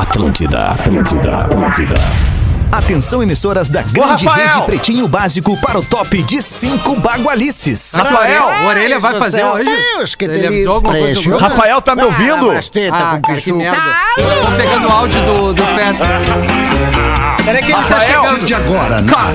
Atlântida, Atlântida, Atlântida. Atenção, emissoras da grande Rafael! rede Pretinho Básico para o top de cinco bagualices. Rafael, o Orelha vai fazer hoje. Deus, que Ele avisou alguma coisa? Rafael, tá me ouvindo? Ah, cara, que merda. Eu tô pegando o áudio do, do. Peraí que ele tá Rafael, chegando. de agora na Cara,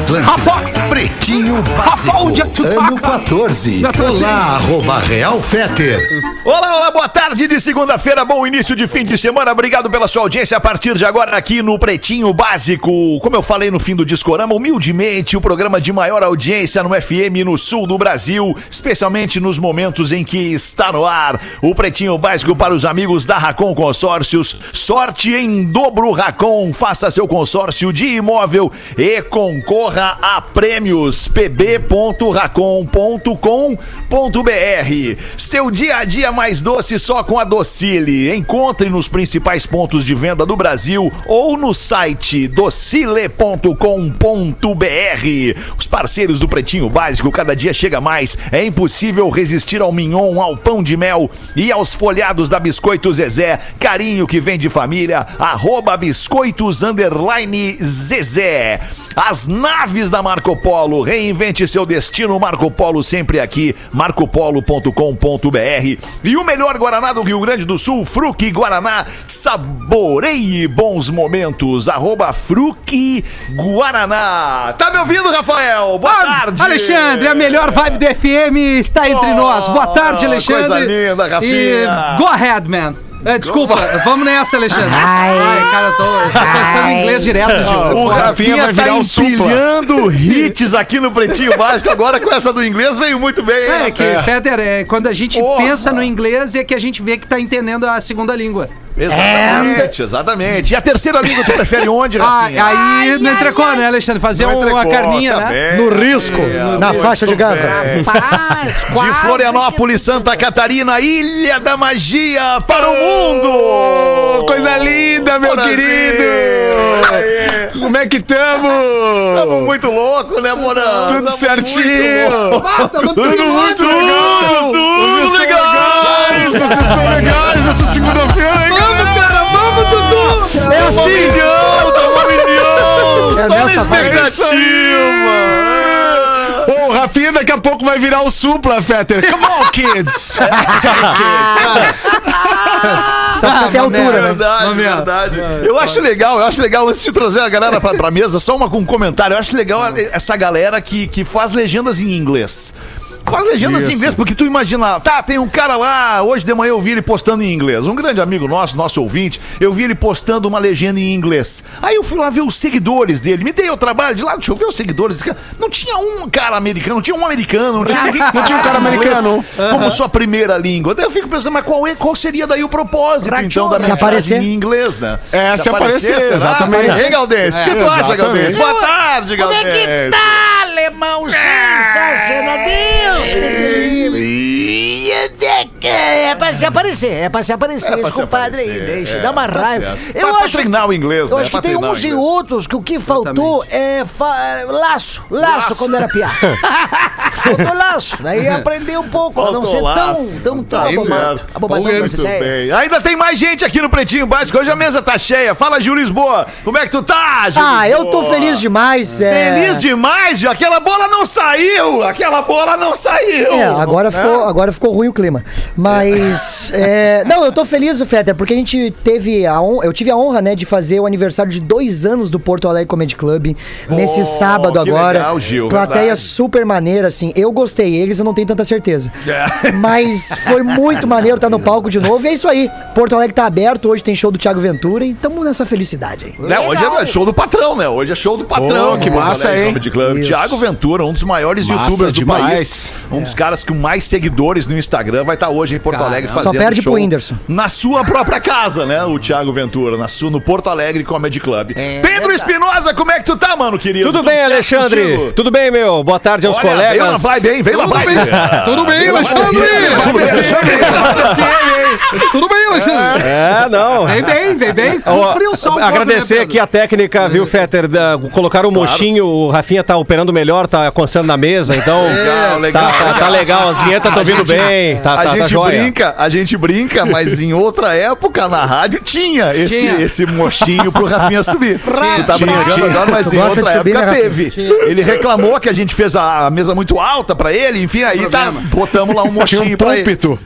Pretinho Rafa, onde é que tu Básico, tá, ano cara? 14. Não, tô Olá, arroba Real Feter. Olá, olá, boa tarde de segunda-feira, bom início de fim de semana. Obrigado pela sua audiência a partir de agora aqui no Pretinho Básico. Como eu falei no fim do Discorama, humildemente, o programa de maior audiência no FM no sul do Brasil, especialmente nos momentos em que está no ar o Pretinho Básico para os amigos da Racon Consórcios. Sorte em dobro Racon, faça seu consórcio de imóvel e concorra a prêmios pb.racon.com.br. Seu dia a dia mais doce só com a Docile. Encontre nos principais pontos de venda do Brasil ou no site docile.com.br. Os parceiros do Pretinho Básico, cada dia chega mais. É impossível resistir ao mignon, ao pão de mel e aos folhados da Biscoito Zezé. Carinho que vem de família. Arroba biscoitos Zezé. As naves da Marco Polo. Reinvente seu destino. Marco Polo sempre aqui. marcopolo.com.br. E o melhor Guaraná do Rio Grande do Sul, Fruque Guaraná. Saboreie bons momentos. Arroba Fruque Guaraná. Tá me ouvindo, Rafael? Boa tarde. Alexandre, a melhor vibe do FM está entre Oh, nós. Boa tarde, Alexandre. coisa linda, Rafinha. E go ahead, man. É, desculpa, vamos nessa, Alexandre. Ai, cara, eu tô, eu tô pensando em inglês direto, Gil. O Rafinha vai tá virar um supla. empilhando hits aqui no Pretinho Básico. Agora com essa do inglês veio muito bem, hein, É que, Rafinha? Feder, é, quando a gente pensa no inglês é que a gente vê que tá entendendo a segunda língua. Exatamente, exatamente. E a terceira língua tu prefere onde, Ah, Rafinha? aí no entrecô, né, Alexandre? Fazer uma entrecô, carninha, tá né? bem. No risco, na muito faixa de Gaza. Rapaz, De Florianópolis, Santa Catarina, Ilha da Magia para o mundo! Coisa linda, meu Brasil! Aê. Como é que tamo? Tamo muito louco, né, Morão? Tudo Tamo certinho. muito. Ah, tá no Tudo muito legal. Tudo Vocês legal. legais, Vocês estão legais nessa segunda-feira, hein, Vamos, Dudu! É assim. Milhão, tamo um milhão! É nessa expectativa! Ô, o Rafinha daqui a pouco vai virar o Supla, Fetter. Come on, kids. Só que até É verdade, ver. verdade. Eu acho legal, eu acho legal, antes de trazer a galera pra, pra mesa, só uma com um comentário. Eu acho legal essa galera que, que faz legendas em inglês. Faz legendas em Isso. inglês, porque tu imagina, tá, tem um cara lá, hoje de manhã eu vi ele postando em inglês. Um grande amigo nosso, nosso ouvinte, eu vi ele postando uma legenda em inglês. Aí eu fui lá ver os seguidores dele. Me dei o trabalho de lá, deixa eu ver os seguidores. Não tinha um cara americano, não tinha um americano, não tinha ninguém. Não tinha um cara americano como sua primeira língua. Daí eu fico pensando, mas qual, é, qual seria daí o propósito, então, da Se mensagem aparecer. em inglês, né? É, se aparecer, será? exatamente. Hein, Galdense? O que É, tu acha. Galdense? Boa tarde, Como Galdense. é que tá, alemão sensacional? É pra se aparecer, é pra se aparecer, É pra esse se compadre aí, deixa, é, dá uma tá raiva. Eu Pra- pra acho, treinar o inglês, eu né? acho que Pra tem uns e outros que o que faltou é fa- laço, laço, Laço. quando era piada. faltou laço, daí aprender um pouco, a não Faltou ser laço. tão, tão, tão Tá abobado, abobadão. Ainda tem mais gente aqui no Pretinho Básico. Hoje a mesa tá cheia. Fala, Gil Lisboa. Como é que tu tá, Gil Ah, eu tô feliz demais. é- Feliz demais, Gil. Aquela bola não saiu. Aquela bola não saiu. É, agora ficou, agora ficou ruim o clima. Mas. É, não, eu tô feliz, Fetter, porque a gente teve a honra. Eu tive a honra, né, de fazer o aniversário de dois anos do Porto Alegre Comedy Club nesse sábado que agora. legal, Gil, Plateia verdade. super maneira, assim. Eu gostei, eles eu não tenho tanta certeza. É. Mas foi muito maneiro estar no palco de novo. E é isso aí. Porto Alegre tá aberto, hoje tem show do Thiago Ventura e tamo nessa felicidade aí. Né, hoje é show do patrão, né? Hoje é show do patrão. Pô, que massa, Alegre hein? Comedy Club. Isso. Thiago Ventura, um dos maiores Massa youtubers do demais. país. Um dos caras com mais seguidores no Instagram vai estar hoje em Porto Caramba. Alegre Só fazendo perde show pro Whindersson. Na sua própria casa, né? O Thiago Ventura, na sua, no Porto Alegre Comedy Club. É Pedro. Espinosa, como é que tu tá, mano, querido? Tudo bem, certo Alexandre? contigo? Tudo bem, meu? Boa tarde aos Olha, Veio na colegas. vibe, hein? Veio na Tudo bem, tudo bem, Alexandre? Tudo bem, Alexandre? É, não. Vem bem, vem bem. Com frio só agradecer né, aqui a técnica, viu, Fetter? Colocaram o mochinho, o Rafinha tá operando melhor, tá coçando na mesa, então. Legal, legal, tá, tá- tá legal, as vinhetas estão vindo bem. Tá, a tá, tá gente joia. brinca, brinca, a gente brinca, mas em outra época na rádio tinha esse, Tinha. esse mochinho pro Rafinha subir. Tu tá Tinha, brincando tinha. agora, mas Tu em outra subir, época né, Rafinha? teve. Tinha. Ele reclamou que a gente fez a mesa muito alta pra ele, enfim, aí tá, botamos lá um Tinha mochinho um pra ele. púlpito.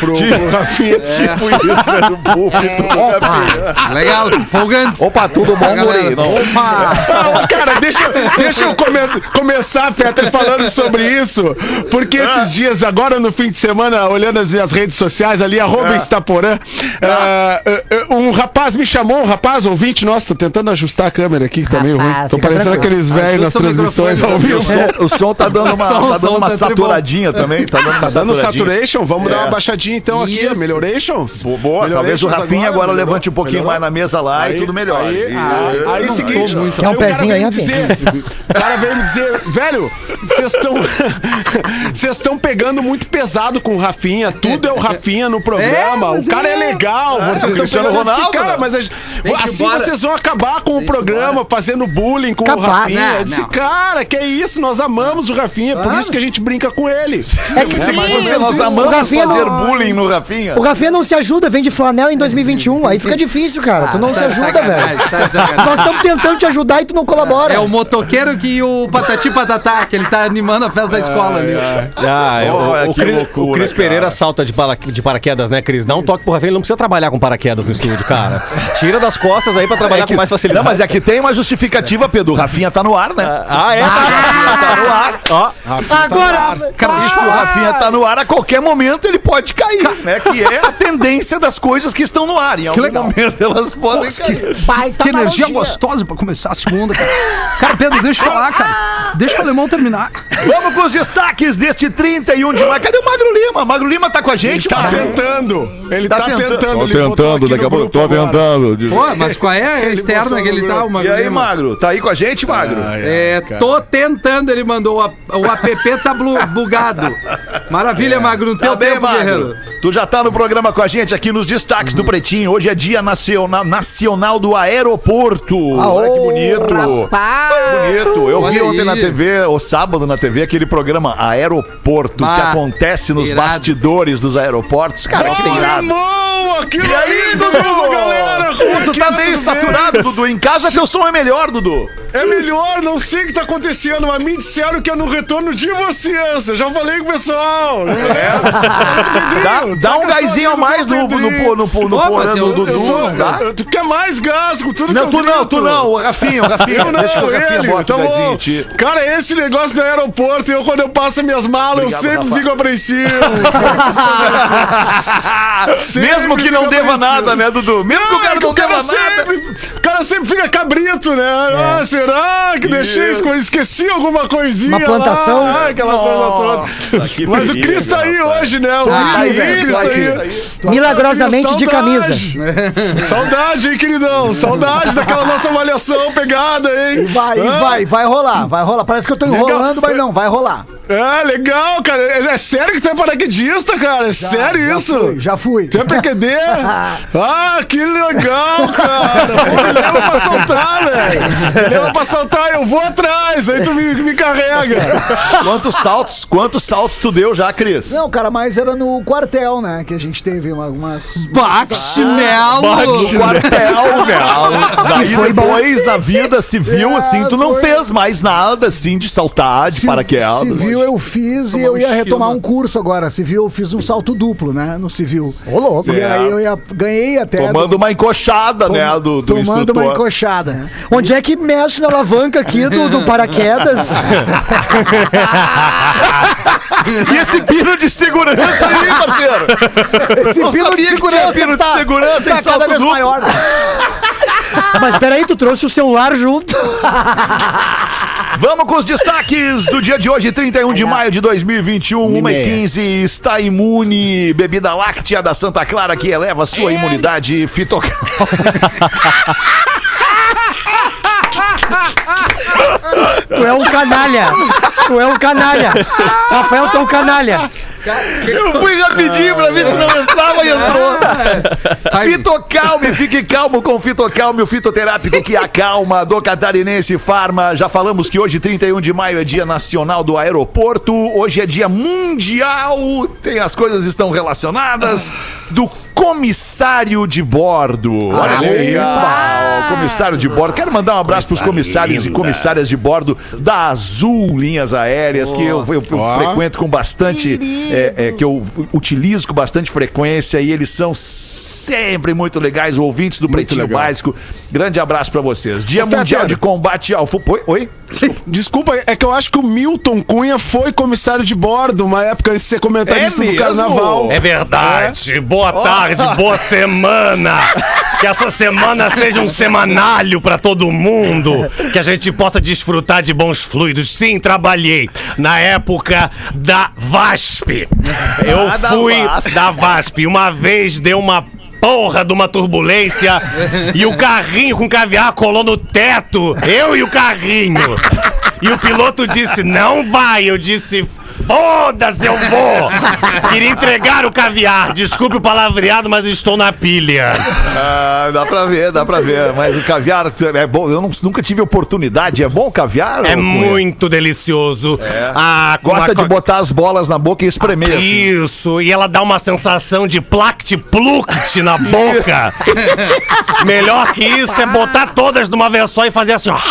Pro, pro Rafinha, tipo isso, era o púlpito Rafinha. Legal, folgante. Opa, tudo bom? Não- Opa! Não, cara, deixa, deixa eu come- começar, Peter, falando sobre isso. Porque esses dias, agora no fim de semana, olhando as minhas redes sociais ali, arroba Instaporã, ah, ah, um rapaz me chamou, um rapaz ouvinte nosso, tô tentando ajustar a câmera aqui, que tá meio ruim. Tô parecendo aqueles velhos nas transmissões ao vivo. som, o som tá dando uma, Som, tá dando uma tá saturadinha também. Tá dando uma Tá dando saturation? Vamos dar É. uma baixadinha então aqui, Isso. melhorations. Boa, boa. talvez o Rafinha agora, melhorou? levante um pouquinho Melhorou? mais na mesa lá e tudo melhor. Aí, aí, aí não seguinte, muito- Quer um aí pezinho aí, dizer, O cara veio me dizer, velho, vocês estão vocês estão pegando muito pesado com o Rafinha, tudo é o Rafinha no programa, É, o cara é, é. legal, vocês estão pegando esse cara, mas a gente- assim embora. vocês vão acabar com o programa, fazendo bullying com o. Rafinha. Não, Eu disse, não. cara, que é isso, nós amamos o Rafinha, por isso que a gente brinca com ele. É que É, mas Sim, nós o amamos Rafinha fazer não- bullying no Rafinha. O Rafinha não se ajuda, vem de flanela em 2021. Aí fica difícil, cara. Tu não Tá se ajuda, velho. tá. Nós estamos tentando te ajudar e tu não colabora. É o motoqueiro que o Patati Patatá, que ele tá animando a festa da escola ali. Ah, é, o- Cris. Pereira salta de paraquedas, né, Cris? Dá um toque pro Rafinha, ele não precisa trabalhar com paraquedas no estúdio, cara. Tira das costas aí pra trabalhar É que- com mais facilidade. Não, mas é que tem uma justificativa, Pedro. O Rafinha tá no ar, né? Ah, é? tá no ar. Ó, Agora, Cara, E se o Rafinha tá no ar, a qualquer momento ele pode cair, né? Que é a tendência das coisas que estão no ar. Em algum momento elas podem cair. Baita que energia gostosa pra começar a segunda, cara. Cara, Pedro, deixa eu falar, cara. Deixa o alemão terminar. Vamos com os destaques deste 31 de maio. Cadê o Magro Lima? Magro Lima tá com a gente, Tá Magro? tentando. Ele Tá tá, tentando. tentando. Tô ele botou aqui no grupo agora. Pô, mas qual é a externa botou que ele tá. Magro E aí? Magro? Tá aí com a gente, Magro? É, tô tentando, ele mandou. O, ap- o app tá bugado. Maravilha, Magro, no teu Tá bem, tempo, Magro. guerreiro. Tu já tá no programa com a gente aqui nos destaques do Pretinho. Hoje é dia nacional, nacional do aeroporto. Olha que bonito. Rapaz. Bonito. Eu vi Olha ontem aí. na TV, o sábado na TV, aquele programa Aeroporto, que Bah, acontece nos irado. bastidores dos aeroportos. Cara, que irado. irmão, aquilo E aí, ali, Beleza, galera? Tu tá meio saturado, Dudu. Em casa teu som é melhor, Dudu. É melhor, não sei o que tá acontecendo, mas me disseram que é no retorno de vocês. Eu já falei com o pessoal. Dá, dá um gásinho a mais no, no, no, no, no, Dudu, tu quer mais gás com tudo Não, que eu tu não, tu não, o Rafinha, o Rafinha. Eu não, Deixa que o Rafinha ele, bota tá o gásinho bom. em ti. Cara, esse negócio do aeroporto, eu quando eu passo minhas malas, Obrigado, eu sempre Rafa. fico apreensivo. Mesmo que não deva nada, né, Dudu? Mesmo que o cara não o cara deva nada. sempre, o cara sempre fica cabrito, né? Ah, será que deixei Isso. Esqueci alguma coisinha Uma plantação. lá? Ah, aquela coisa toda. que Mas o perigo, Cris tá aí rapaz. hoje, né? O Tá aí, Cris tá tá aí. aí. milagrosamente de camisa. Saudade. Hein, queridão? Saudade daquela nossa avaliação pegada, hein? Vai, vai, vai rolar, vai rolar. Parece que eu tô enrolando, mas não, vai rolar. É, legal, cara. É, é sério que tu é paraquedista, cara? É sério já isso? Fui, já fui. Tu é PQD? ah, que legal, cara. Pô, me leva pra saltar, velho. Me leva pra saltar, eu vou atrás. Aí tu me, me carrega. Quantos saltos, quantos saltos tu deu já, Cris? Não, cara, mas era no quartel, né? Que a gente teve uma- algumas. Baxinelo! No quartel, meu. Daí depois, na vida civil, É, assim, tu não foi. fez mais nada, assim, de saltar, de paraquedas. Civil eu fiz e eu ia retomar um curso agora. Civil eu fiz um salto duplo, né? No civil. Ô, louco. E aí eu ia, ganhei até. Tomando uma encoxada, tom- né, do, do Tomando instrutor. uma encoxada. Onde é que mexe na alavanca aqui do, do paraquedas? E esse pino de segurança aí, parceiro? Esse pino de segurança pino de tá, segurança tá em salto cada vez duplo. maior. Mas peraí, tu trouxe o celular junto? Vamos com os destaques do dia de hoje, 31 de maio de 2021, 1h15. Está imune. Bebida láctea da Santa Clara que eleva sua imunidade fitoca... Tu é um canalha. Tu é um canalha. Rafael, tu é um canalha. Eu fui rapidinho pra ver se não entrava e entrou. Tá Fitocalme, fique calmo com Fitocalme, o fitoterápico que acalma do Catarinense Farma. Já falamos que hoje, 31 de maio, é dia nacional do aeroporto. Hoje é dia mundial, tem as coisas estão relacionadas, do comissário de bordo. Olha aí, ah, o comissário de bordo. Quero mandar um abraço para os comissários e comissárias de bordo da Azul Linhas Aéreas, que eu, eu- eu Ó. frequento com bastante, é, é, que eu utilizo com bastante frequência e eles são sempre muito legais, ouvintes do Pretinho legal. Básico. Grande abraço para vocês. Dia Ô, Mundial de Combate ao... Fu- Oi? Oi? Desculpa, é que eu acho que o Milton Cunha foi comissário de bordo uma época antes de ser comentarista É do mesmo? carnaval. É verdade. Boa tarde, boa semana. Que essa semana seja um semanalho pra todo mundo. Que a gente possa desfrutar de bons fluidos. Sim, trabalhei na época da VASP. Eu Ah, da fui VASP. da VASP. Uma vez deu uma porra de uma turbulência e o carrinho com caviar colou no teto. Eu e o carrinho. E o piloto disse: Não vai. Eu disse: Foda-se, eu vou! Queria entregar o caviar. Desculpe o palavreado, mas estou na pilha. Ah, dá pra ver, dá pra ver. Mas o caviar é bom. Eu não- nunca tive oportunidade. É bom o caviar? É muito delicioso. Ah, com Gosta uma de botar as bolas na boca e espremer. assim. Isso, e ela dá uma sensação de plact pluct na boca. Melhor que isso é botar todas numa vez só e fazer assim, ó.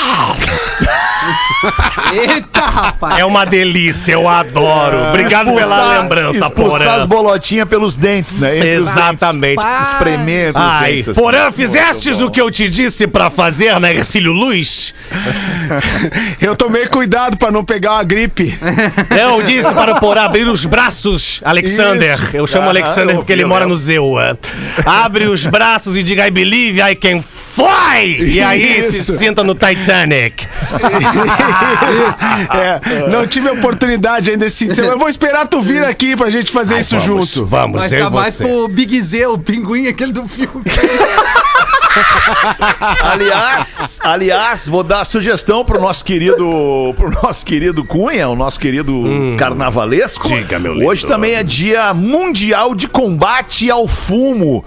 Eita, rapaz. É uma delícia, eu adoro. Obrigado pela Expulsar- lembrança, expulsar as Porã. bolotinhas pelos dentes, né? Entre os Exatamente. dentes. Espremer entre os Ai, dentes. assim. Porã, fizestes o que eu te disse pra fazer na Ercílio Luz? Eu tomei cuidado pra não pegar uma gripe. Eu disse para o Porã abrir os braços, Alexander. Isso. Eu chamo Ah, Alexander eu porque ele mora no Zewa. Abre os braços e diga I believe I can fly! E aí se Isso. sinta no Titanic. É, não tive a oportunidade ainda de semana. Eu vou esperar tu vir aqui pra gente fazer isso vamos, junto. Vamos, Vai eu ficar mais você. pro Big Z, o pinguim, aquele do filme. Aliás, aliás, vou dar a sugestão pro nosso querido, pro nosso querido Cunha, o nosso querido carnavalesco. Diga, meu lindo. Hoje também é dia mundial de combate ao fumo.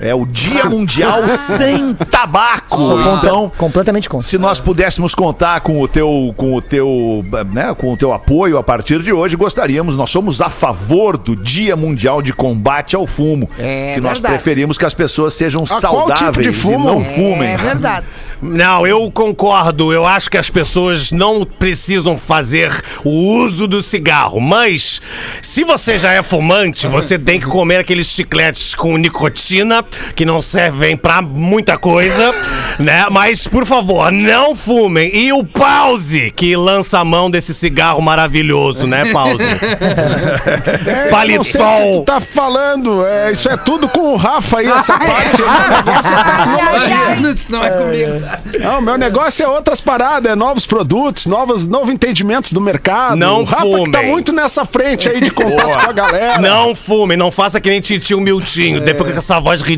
É o Dia Mundial Sem Tabaco. Sou contra, Então, completamente contra. se nós pudéssemos contar com o teu, com o teu, né, com o teu apoio a partir de hoje, gostaríamos. Nós somos a favor do Dia Mundial de Combate ao Fumo, É que nós verdade. preferimos que as pessoas sejam qual saudáveis tipo de e fumo? não fumem. É verdade. Não, eu concordo. Eu acho que as pessoas não precisam fazer o uso do cigarro. Mas, se você já é fumante, você tem que comer aqueles chicletes com nicotina, que não servem pra muita coisa, né? Mas, por favor, não fumem. E o Pause, que lança a mão desse cigarro maravilhoso, né, Pause? É, eu não sei o que tu tá falando. É, isso é tudo com o Rafa aí, essa parte. Isso não é comigo. Não, meu negócio é outras paradas, é novos produtos, novos, novo entendimentos do mercado. Não o Rafa que tá fumem. muito nessa frente aí de contato com a galera. Não fumem, não faça que nem titio Miltinho. Depois com essa voz ridícula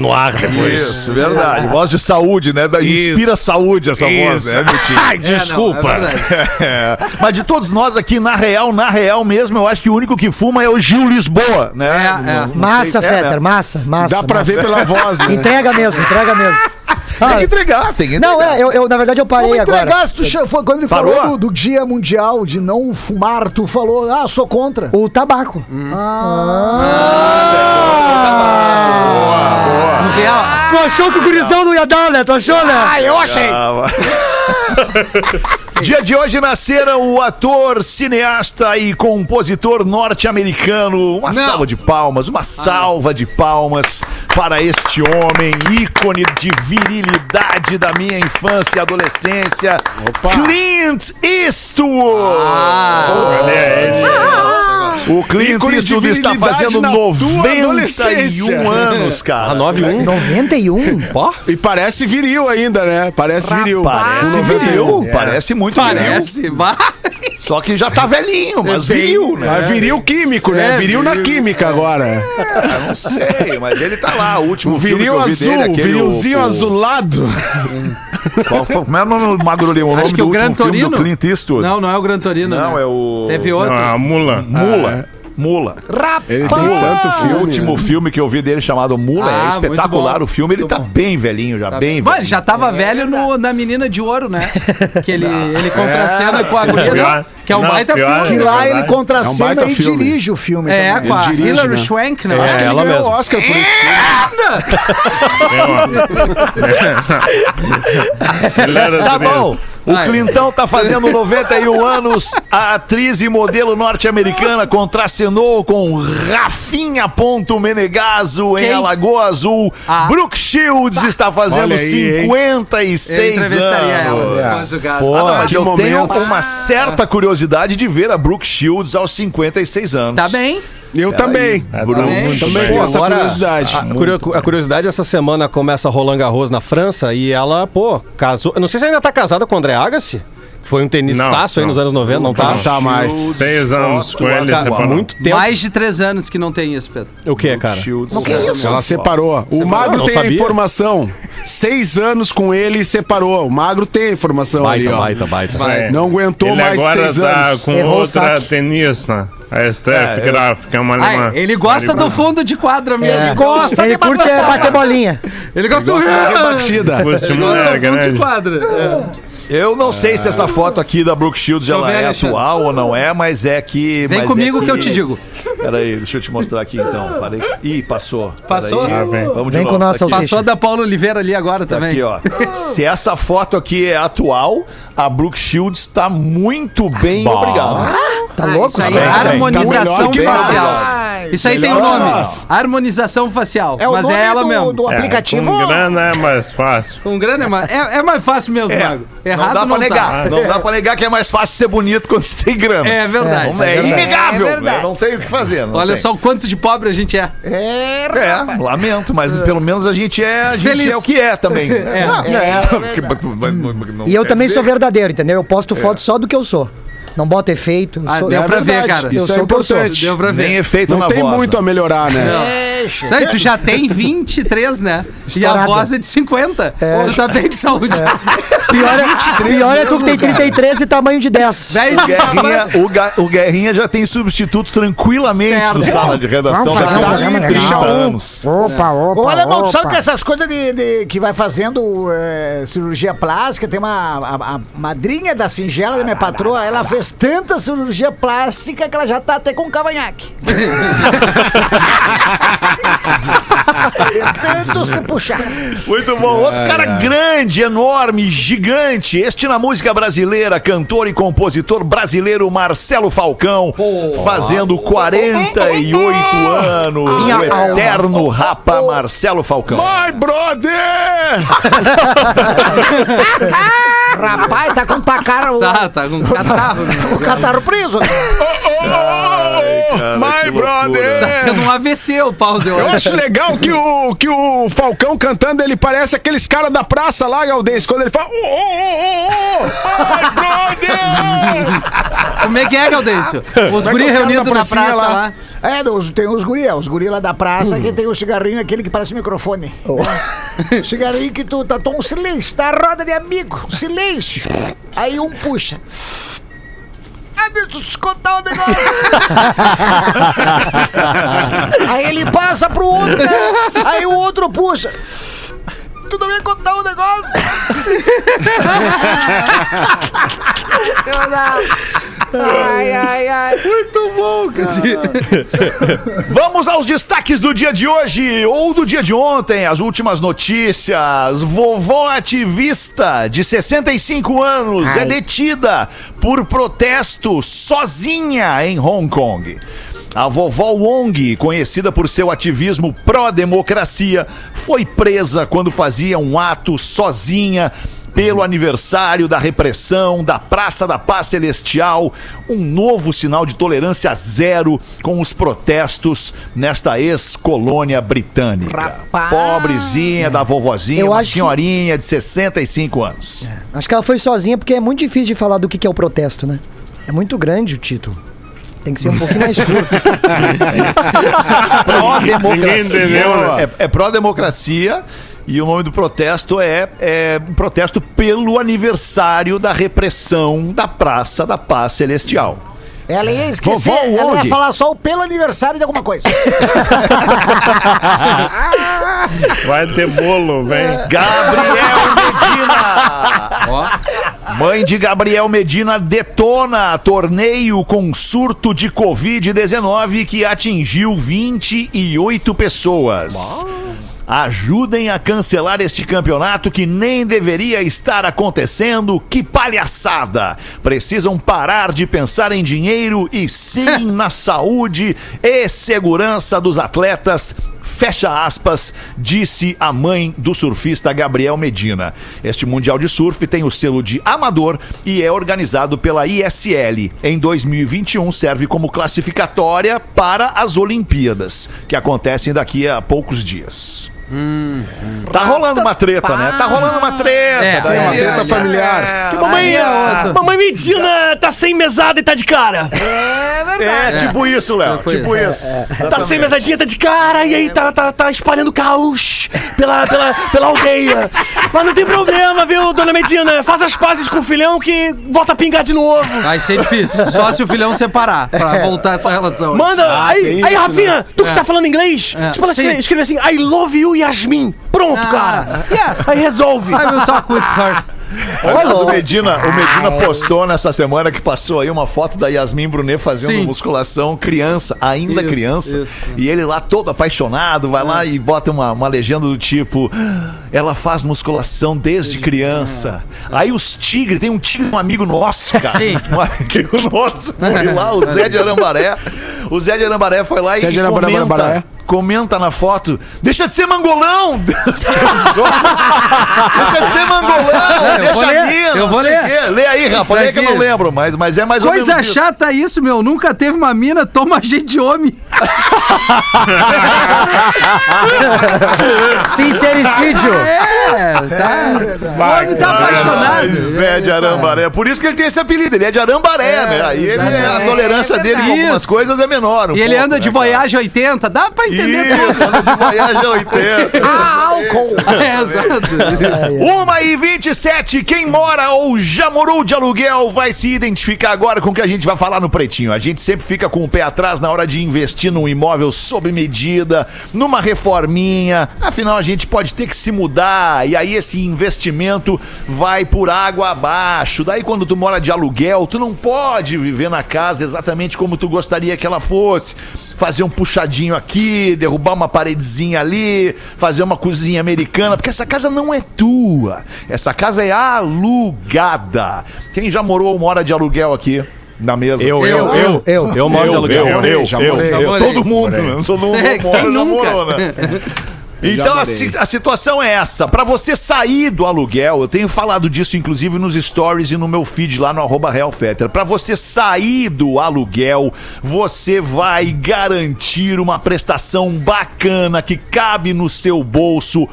no ar depois. Isso, verdade. Voz de saúde, né? Da- Isso. Inspira saúde essa voz, Isso. né, Miltinho? Ai, desculpa. É, não, é. É. Mas de todos nós aqui, na real, na real mesmo, eu acho que o único que fuma é o Gil Lisboa, né? É, é. Não- não Massa, sei- é, Fetter, né? massa, massa. Dá pra massa. ver pela voz, né? Entrega mesmo, entrega mesmo. Tem Ah, que entregar, tem que entregar. não, é, eu, eu, na verdade eu parei Como agora. entregasse, tu che- foi quando ele Parou? falou do, do Dia Mundial de não fumar, tu falou, ah, sou contra. O tabaco. Vamos ver, ó. Tu achou que o gurizão não ia dar, né? Tu achou, né? Dia de hoje nasceram o ator, cineasta e compositor norte-americano. Uma Não. salva de palmas, uma salva de palmas para este homem, ícone de virilidade da minha infância e adolescência, Clint Eastwood. O Clint Ícone de Eastwood está fazendo na tua adolescência. 91 anos, cara. A 91? 91? Ó. E parece viril ainda, né? Parece viril. Parece 91. Viril, É. parece muito viril. Parece. vai. Só que já tá velhinho, mas viril, né? Mas viril químico, né? É, viril na viril. química agora. Ah, não sei, mas ele tá lá, o último O filme viril que eu vi azul, dele, aquele, virilzinho o- o- azulado. Qual foi, como é o nome do Magro Lima? O nome Acho que do o Gran Torino. do Clint Eastwood. Não, não é o Gran Torino. Não, né? é o... Teve outro. mula. Mula. Mula. Ele tem Mula. tanto O filme. último filme que eu vi dele chamado Mula Ah, é espetacular. O filme ele Muito tá bom. bem velhinho já, bem Bom, velho. ele já tava velho no- na Menina de Ouro, né? Que ele, ele contracena com a guria, que é um não, baita pior- filme. Que É lá verdade. ele contracena É um e filme. dirige o filme. É, também. com a dirige, Hilary né? Swank, né? É, Ele ela ganhou o. Oscar por isso. Ele Tá bom. O Vai. Clintão tá fazendo 91 anos. A atriz e modelo norte-americana contracenou com Rafinha Ponto Menegaso em Quem? Alagoa Azul. Ah. Brooke Shields está fazendo aí, hein? 56 Eu entrevistaria anos. ela. o gato- Ah, não, mas eu tenho momento. uma certa curiosidade de ver a Brooke Shields aos 56 anos. Tá bem? Eu também. É, tá Bruno, Também tenho essa Agora, curiosidade. A, a curiosidade, essa semana começa Roland Garros na França e ela, pô, casou. Eu não sei se ainda tá casada com o André Agassi. Que Foi um tenistaço Não, aí nos anos 90, não tá? Não tá mais. Seis anos com ele, Cara, você há falou. muito tempo. Mais de três anos que não tem isso, Pedro. O que, cara? Shields. Ela separou. O Magro Não tem a informação. Seis anos com ele e separou. O Magro tem a informação ali, Baita, ó. baita, baita. É. Não aguentou ele mais agora seis tá anos. com Errou o outra tenista, a Steph Graf, que é uma alemã. Ai, ele gosta do fundo de quadra mesmo. É. Gosta Ele de curte é bater bolinha. Ele gosta, Gosta da do rebatida. Ele gosta mulher do fundo de quadra. É. Eu não sei se essa foto aqui da Brooke Shields Deixa eu ela ver, é Alexandre. atual ou não é, mas é que. Vem mas comigo é que eu te digo. Peraí, deixa eu te mostrar aqui então. Parei. Ih, passou. Passou? Peraí. Ah, vem. Vamos de Vem novo. com o nosso Tá aqui. salsicha. Passou da Paulo Oliveira ali agora Tá também. aqui, ó. Se essa foto aqui é atual, a Brooke Shields tá muito bem, obrigado. Tá louco? Isso aí é bem. harmonização Tá melhor que facial. Isso aí tem o Melhor. nome. Harmonização facial. É o mas nome é ela do, mesmo. do É, aplicativo. Com grana é mais fácil. Com grana é mais, é, é mais fácil mesmo, É, Mago. não Errado dá não, pra negar. tá. Não dá pra negar que é mais fácil ser bonito quando você tem grana. É verdade. É, inegável. É verdade. Não tem o que fazer. não Olha tem. só o quanto de pobre a gente é. É, É, lamento, mas pelo menos a gente é, a gente Feliz. é o que é também. É. E eu também sou verdadeiro, entendeu? Eu posto foto só do que eu sou. Não boto efeito. Ah, sou- deu É pra ver, verdade. cara. Eu Isso sou é importante. Deu pra ver. Nem efeito Não na tem voz. muito a melhorar, né? Não, e tu já tem 23, né? E a voz é de 50. Tu tá bem de saúde. Pior é, pior é tu que tem 33 e tamanho de 10. Daí O Guerrinha, o, Ga- o Guerrinha já tem substituto tranquilamente Certo. no sala de redação. Vamos fazer deve um ter programa 30 legal. anos. Opa, opa. Ô, Alemão, tu opa. sabe que essas coisas de, de- que vai fazendo é, cirurgia plástica, tem uma a, a madrinha da singela da minha patroa, ela fez tanta cirurgia plástica que ela já tá até com cavanhaque. De tanto se puxar. Muito bom. Outro cara grande, enorme, gigante. Este na música brasileira, cantor e compositor brasileiro Marcelo Falcão, fazendo 48 anos. Minha o alma. eterno rapa Marcelo Falcão. My brother! Rapaz, tá com tacar, o, Tá, tá com catarro. né? o catarro preso. Né? cara, My brother! Tá tendo um AVC o pause, eu Eu acho. legal que o, que o Falcão cantando, ele parece aqueles caras da praça lá, Galdês, quando ele fala. Oh, oh, oh, oh, oh, my brother! Como é que é, Gaudêncio? Os Vai guri reunidos na praça lá. lá. É, os- tem os guri, os guri lá da praça que tem o cigarrinho aquele que parece microfone. cigarrinho que tu tá tom um silêncio, tá roda de amigo, silêncio. Aí um puxa. Ah, deixa eu te contar um negócio. Aí ele passa pro outro, né? Aí o outro puxa. Tu não me contar um negócio? Eu não. Ai, ai, ai. Muito bom, cara. Vamos aos destaques do dia de hoje ou do dia de ontem, as últimas notícias. Vovó ativista de 65 anos é detida por protesto sozinha em Hong Kong. A vovó Wong, conhecida por seu ativismo pró-democracia, foi presa quando fazia um ato sozinha pelo aniversário da repressão da Praça da Paz Celestial, um novo sinal de tolerância zero com os protestos nesta ex-colônia britânica. Rapaz. Pobrezinha da vovozinha, Eu uma acho que- senhorinha de 65 anos. Acho que ela foi sozinha porque é muito difícil de falar do que é o protesto, né? É muito grande o título. Tem que ser um pouquinho mais curto. Entendeu, né? É, é pró-democracia e o nome do protesto é, é um protesto pelo aniversário da repressão da Praça da Paz Celestial. Ela ia esquecer, Vovó ela ia Wong. falar só o pelo aniversário de alguma coisa. Vai ter bolo, vem. Gabriel Medina! Ó, Mãe de Gabriel Medina detona torneio com surto de Covid-19 que atingiu 28 pessoas. Ajudem a cancelar este campeonato que nem deveria estar acontecendo. Que palhaçada! Precisam parar de pensar em dinheiro e sim na saúde e segurança dos atletas. Fecha aspas, disse a mãe do surfista Gabriel Medina. Este Mundial de Surf tem o selo de amador e é organizado pela ISL. Em 2021 serve como classificatória para as Olimpíadas, que acontecem daqui a poucos dias. Tá rolando uma treta, né? Tá rolando uma treta. É, daí, uma treta é, familiar. é, Mamãe, outra. mamãe Medina tá sem mesada e tá de cara. É, tipo isso, Léo. Tipo Tipo isso. Tá sem mesadinha, tá de cara, e aí tá, tá, tá espalhando caos pela, pela, pela aldeia. Mas não tem problema, viu, dona Medina? Faz as pazes com o filhão que volta a pingar de novo. vai ser difícil. Só se o filhão separar pra voltar essa relação. Manda, aí, tem aí, isso, Rafinha, tu que É. tá falando inglês, É. tipo, ela Sim. escreve, escreve assim, I love you, Yasmin. Pronto, Ah, cara. yes. Aí resolve. I will talk with her. Aliás, o Medina, o Medina postou nessa semana que passou aí uma foto da Yasmin Brunet fazendo Sim. musculação, criança, ainda Isso, criança. isso. E ele lá todo apaixonado, vai lá e bota uma, uma legenda do tipo: ela faz musculação desde criança. Aí os tigres, tem um tigre, um amigo nosso, cara. Sim. Um amigo nosso foi lá, o Zé de Arambaré. O Zé de Arambaré foi lá e, Zé de Arambaré. Comenta. Na foto, deixa de ser mangolão! deixa de ser mangolão! É, eu deixa vou ler, aqui, eu vou ler. quê. Lê aí, Rafa, lê que eu não lembro, mas, mas é mais ou Coisa menos isso. chata isso, meu. Nunca teve uma mina, toma jeito de homem. Sincericídio. É, tá. O homem tá apaixonado. Zé de Arambaré. Por isso que ele tem esse apelido, ele é de Arambaré, né? Aí ele, a tolerância dele com algumas Isso. coisas é menor. um E ele pouco, anda de né? Voyage 80, dá pra entender tudo. Isso, anda de Voyage 80. Ah, álcool. É, exato. Uma e 27, quem mora ou já morou de aluguel vai se identificar agora com o que a gente vai falar no Pretinho. A gente sempre fica com o pé atrás na hora de investir num imóvel sob medida, numa reforminha. Afinal, a gente pode ter que se mudar e aí esse investimento vai por água abaixo. Daí, quando tu mora de aluguel, tu não pode viver na casa exatamente como tu gostaria que ela fosse. Fazer um puxadinho aqui, derrubar uma paredezinha ali, fazer uma cozinha americana, porque essa casa não é tua. Essa casa é alugada. Quem já morou ou mora de aluguel aqui na mesa? Eu, eu, Eu, eu, eu. eu, moro de aluguel. eu, eu, eu, todo mundo, né? Todo mundo É, mora, quem já nunca? morou, né? Então a, a situação é essa. Pra você sair do aluguel, eu tenho falado disso inclusive nos stories e no meu feed lá no arroba Realfetter. Pra você sair do aluguel, você vai garantir uma prestação bacana que cabe no seu bolso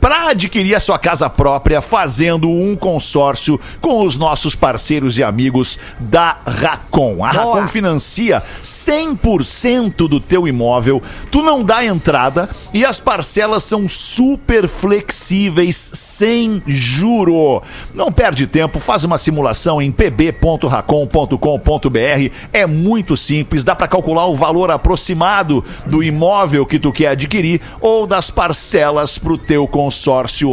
para adquirir a sua casa própria fazendo um consórcio com os nossos parceiros e amigos da Racon. A Racon financia 100% do teu imóvel, tu não dá entrada e as parcelas são super flexíveis, sem juro. Não perde tempo, faz uma simulação em pb.racon.com.br. É muito simples, dá para calcular o valor aproximado do imóvel que tu quer adquirir ou das parcelas para o teu consórcio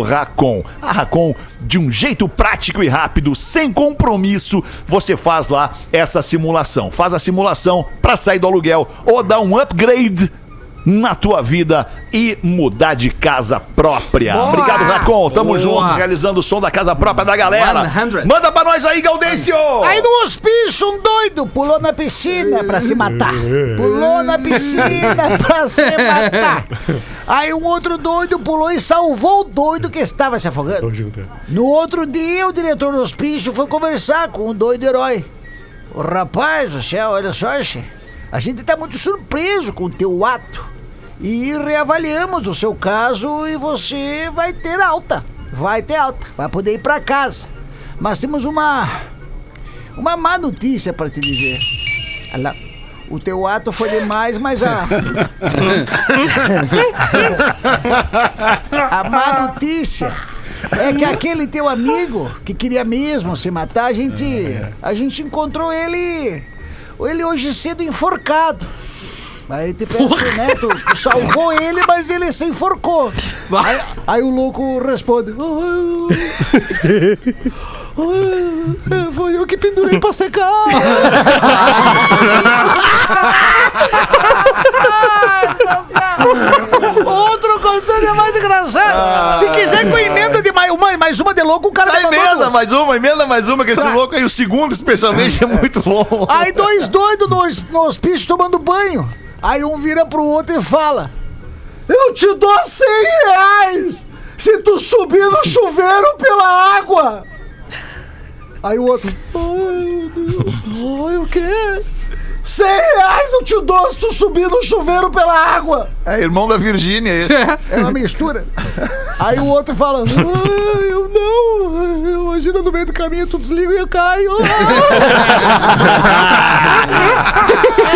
Racon. A Racon, de um jeito prático e rápido, sem compromisso, você faz lá essa simulação. Faz a simulação para sair do aluguel ou dar um upgrade na tua vida e mudar de casa própria. Boa! Obrigado, Racon. Tamo Boa! junto, realizando o som da casa própria da galera. 100. Manda pra nós aí, Gaudêncio! Aí no hospício, um doido pulou na piscina pra se matar. Pulou na piscina pra se matar. Aí um outro doido pulou e salvou o doido que estava se afogando. No outro dia, o diretor do hospício foi conversar com o doido herói. Ô, rapaz do céu, olha só, a gente tá muito surpreso com o teu ato. E reavaliamos o seu caso e você vai ter alta. Vai ter alta, vai poder ir pra casa. Mas temos uma uma má notícia para te dizer. O teu ato foi demais, mas a. a má notícia é que aquele teu amigo que queria mesmo se matar, a gente. A gente encontrou ele ele hoje cedo enforcado. Aí né? Tu, tu salvou ele, mas ele se enforcou. Aí, aí o louco responde: "Ah, ah, Foi eu que pendurei pra secar. Outro contando é mais engraçado. Se quiser com emenda de mais uma, mais uma de louco, o cara mandou emenda duas. mais uma, emenda mais uma, que esse Tá. louco aí, o segundo especialmente, é muito bom. Aí dois doidos no, no hospício tomando banho. Aí um vira pro outro e fala: Eu te dou 100 reais se tu subir no chuveiro pela água. Aí o outro: Ai, Deus, ai, o quê? 100 reais eu te dou se tu subir no chuveiro pela água. É irmão da Virgínia esse. É uma mistura. Aí o outro fala: Ai, eu não. Eu imagina no meio do caminho, tu desliga e eu caio.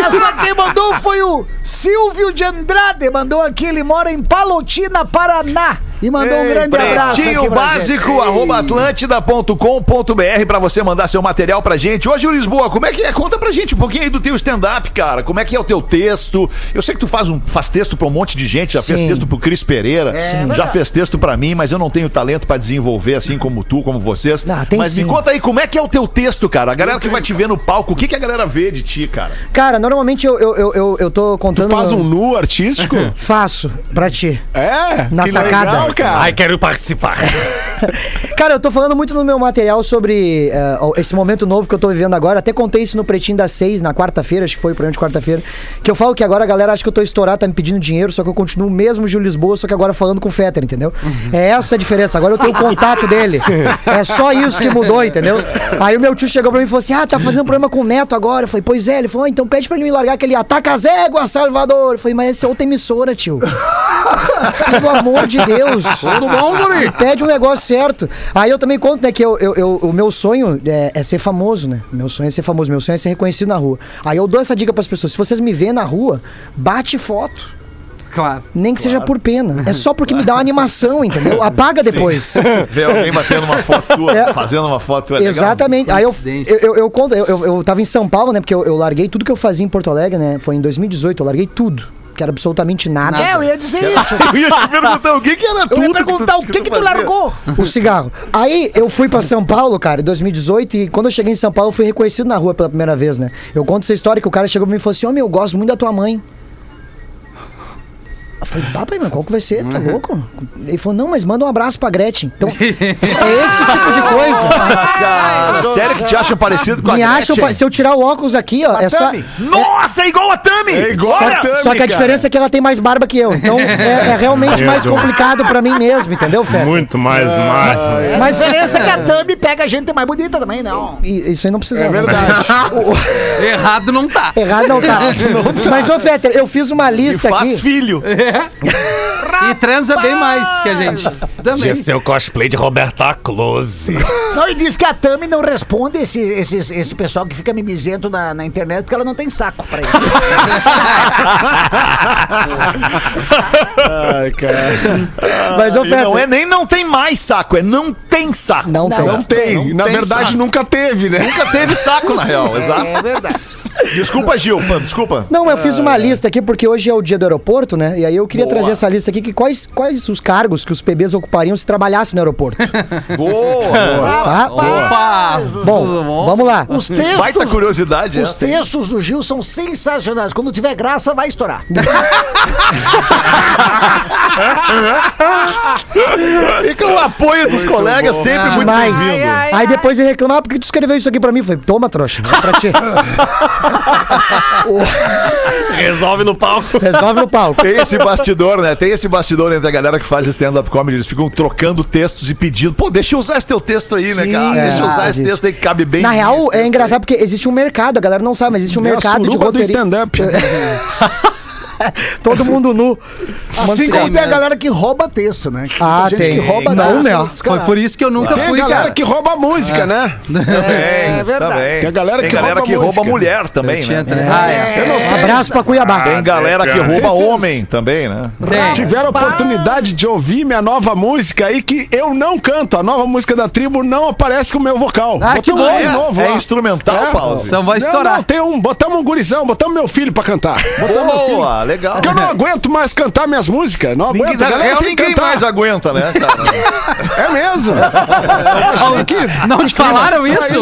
Essa quem mandou foi o Silvio de Andrade. Mandou aqui, ele mora em Palotina, Paraná. E mandou um grande abraço. Pretinho básico, arroba atlântida.com.br pra você mandar seu material pra gente. Hoje, o Lisboa, como é que é? Conta pra gente um pouquinho aí do teu stand-up, cara. Como é que é o teu texto? Eu sei que tu faz, um, faz texto pra um monte de gente, já fez Sim. texto pro Cris Pereira, É, já fez texto pra mim, mas eu não tenho talento pra desenvolver assim como tu, como vocês. Ah, tem mas me sim. conta aí, como é que é o teu texto, cara? A galera que vai te ver no palco, o que, que a galera vê de ti, cara? Cara, normalmente eu, eu, eu, eu, tô contando. Faz um nu artístico? Faço, pra ti. É? Na sacada. legal, cara. Ai, quero participar. Cara, eu tô falando muito no meu material sobre eh, esse momento novo que eu tô vivendo agora. Até contei isso no Pretinho das Seis, na quarta-feira, acho que foi o programa de quarta-feira. Que eu falo que agora a galera acha que eu tô estourado, tá me pedindo dinheiro, só que eu continuo mesmo Gil Lisboa, só que agora falando com o Fetter, entendeu? É essa a diferença. Agora eu tenho o contato dele. É só isso que mudou, entendeu? Aí o meu tio chegou pra mim e falou assim: Ah, tá fazendo programa com o Neto agora. Eu falei, pois é. Ele falou, "Ah, então pede pra ele me largar aquele ataca as éguas, Salvador. Eu falei, mas essa é outra emissora, tio. Pelo amor de Deus. Tudo bom, guri? Pede um negócio certo. Aí eu também conto, né, que eu, eu- eu- o meu sonho é, é ser famoso, né? Meu sonho é ser famoso, meu sonho é ser reconhecido na rua. Aí eu dou essa dica pras pessoas: se vocês me vêem na rua, bate foto. Claro. Nem que seja por pena. É só porque me dá uma animação, entendeu? Apaga depois. Ver alguém batendo uma foto tua, É. fazendo uma foto é legal. Exatamente. Aí eu, Coincidência. eu, eu, eu conto, eu, eu, eu tava em São Paulo, né? Porque eu, eu larguei tudo que eu fazia em Porto Alegre, né? Foi em 2018, eu larguei tudo. Que era absolutamente nada. É, eu ia dizer isso. Eu ia te perguntar o que, que era Eu tudo. ia perguntar o que que tu fazia? largou. O cigarro. Aí eu fui pra São Paulo, cara, em 2018, e quando eu cheguei em São Paulo, eu fui reconhecido na rua pela primeira vez, né? Eu conto essa história que o cara chegou pra mim e falou assim: Ô meu, eu gosto muito da tua mãe. Eu falei, bah, pai, mas qual que vai ser? Tá louco? Ele falou, não, mas manda um abraço pra Gretchen. Então, é esse tipo de coisa. Cara, sério que te acham parecido com a Me acham, Gretchen? pa- se eu tirar o óculos aqui, ó, é só. Tami. Nossa, é igual a Tami! É igual Olha! a Tami, Só que a cara. diferença é que ela tem mais barba que eu. Então é, é realmente mais complicado pra mim mesmo, entendeu, Fé? Muito mais mágico. Mas A diferença é que a Thumb pega a gente mais bonita também, não. E- Isso aí não precisava. É verdade. Errado não tá. Errado não tá. Mas, ô, Fetter, eu fiz uma E lista faz aqui. filho. E transa bem mais que a gente. Também. O cosplay de Roberta Close. Não, e diz que a Tami não responde esse, esse, esse pessoal que fica mimizento na, na internet porque ela não tem saco pra isso. Ai, cara. Mas, ô, E Fetter. não é nem não tem mais saco, é não tem saco. Não, tem. Não tem. Não Na tem verdade, saco. nunca teve, né? Nunca teve saco, na real, exato. É verdade. Desculpa, Gil, desculpa. Não, eu fiz uma lista aqui porque hoje é o dia do aeroporto, né? E aí eu queria Boa. trazer essa lista aqui que quais, quais os cargos que os PBs ocupariam se trabalhassem no aeroporto. Boa, Tá? Opa! Tudo Bom, vamos lá. Os textos, Baita curiosidade os essa, hein? textos do Gil são sensacionais. Quando tiver graça, vai estourar. E com o apoio dos colegas sempre muito Demais. bem-vindo. ai, Aí depois ele reclamava, ah, por que tu escreveu isso aqui pra mim? Eu falei, toma, trouxa, é pra ti. Resolve no palco. Resolve no palco. Tem esse bastidor, né? Tem esse bastidor entre a galera que faz stand-up comedy. Eles ficam trocando textos e pedindo. Pô, deixa eu usar esse teu texto aí, né, cara? é. Deixa eu usar Ah, esse texto aí que cabe bem. Na real, é engraçado porque existe um mercado, a galera não sabe, mas existe um É a mercado de suruba do roteirista. stand-up. Todo mundo nu. Assim como tem a mesmo. galera que rouba texto, né? Ah, gente tem. que rouba Não, texto, né? Foi por isso que eu nunca Tem a fui, galera cara. que rouba a música, né? É verdade. Tem a galera Tem que galera rouba que rouba música. mulher também, Tinha né? tre- Ah, é. Eu não sei. Abraço pra Cuiabá. Tem galera que rouba Vocês- homem também, né? Tem. Tiveram a oportunidade de ouvir minha nova música aí que eu não canto. A nova música da tribo não aparece com o meu vocal. Ah, que bom. de novo É lá. instrumental, É. pause. Então vai Não, estourar. não, tem um, botamos um gurizão, botamos meu filho pra cantar. Botamos meu filho. Boa, legal. Porque eu não aguento mais cantar minhas músicas. Não Ninguém, aguento. a na galera real, que ninguém mais aguenta, né, cara? É mesmo. Que... Não te falaram isso?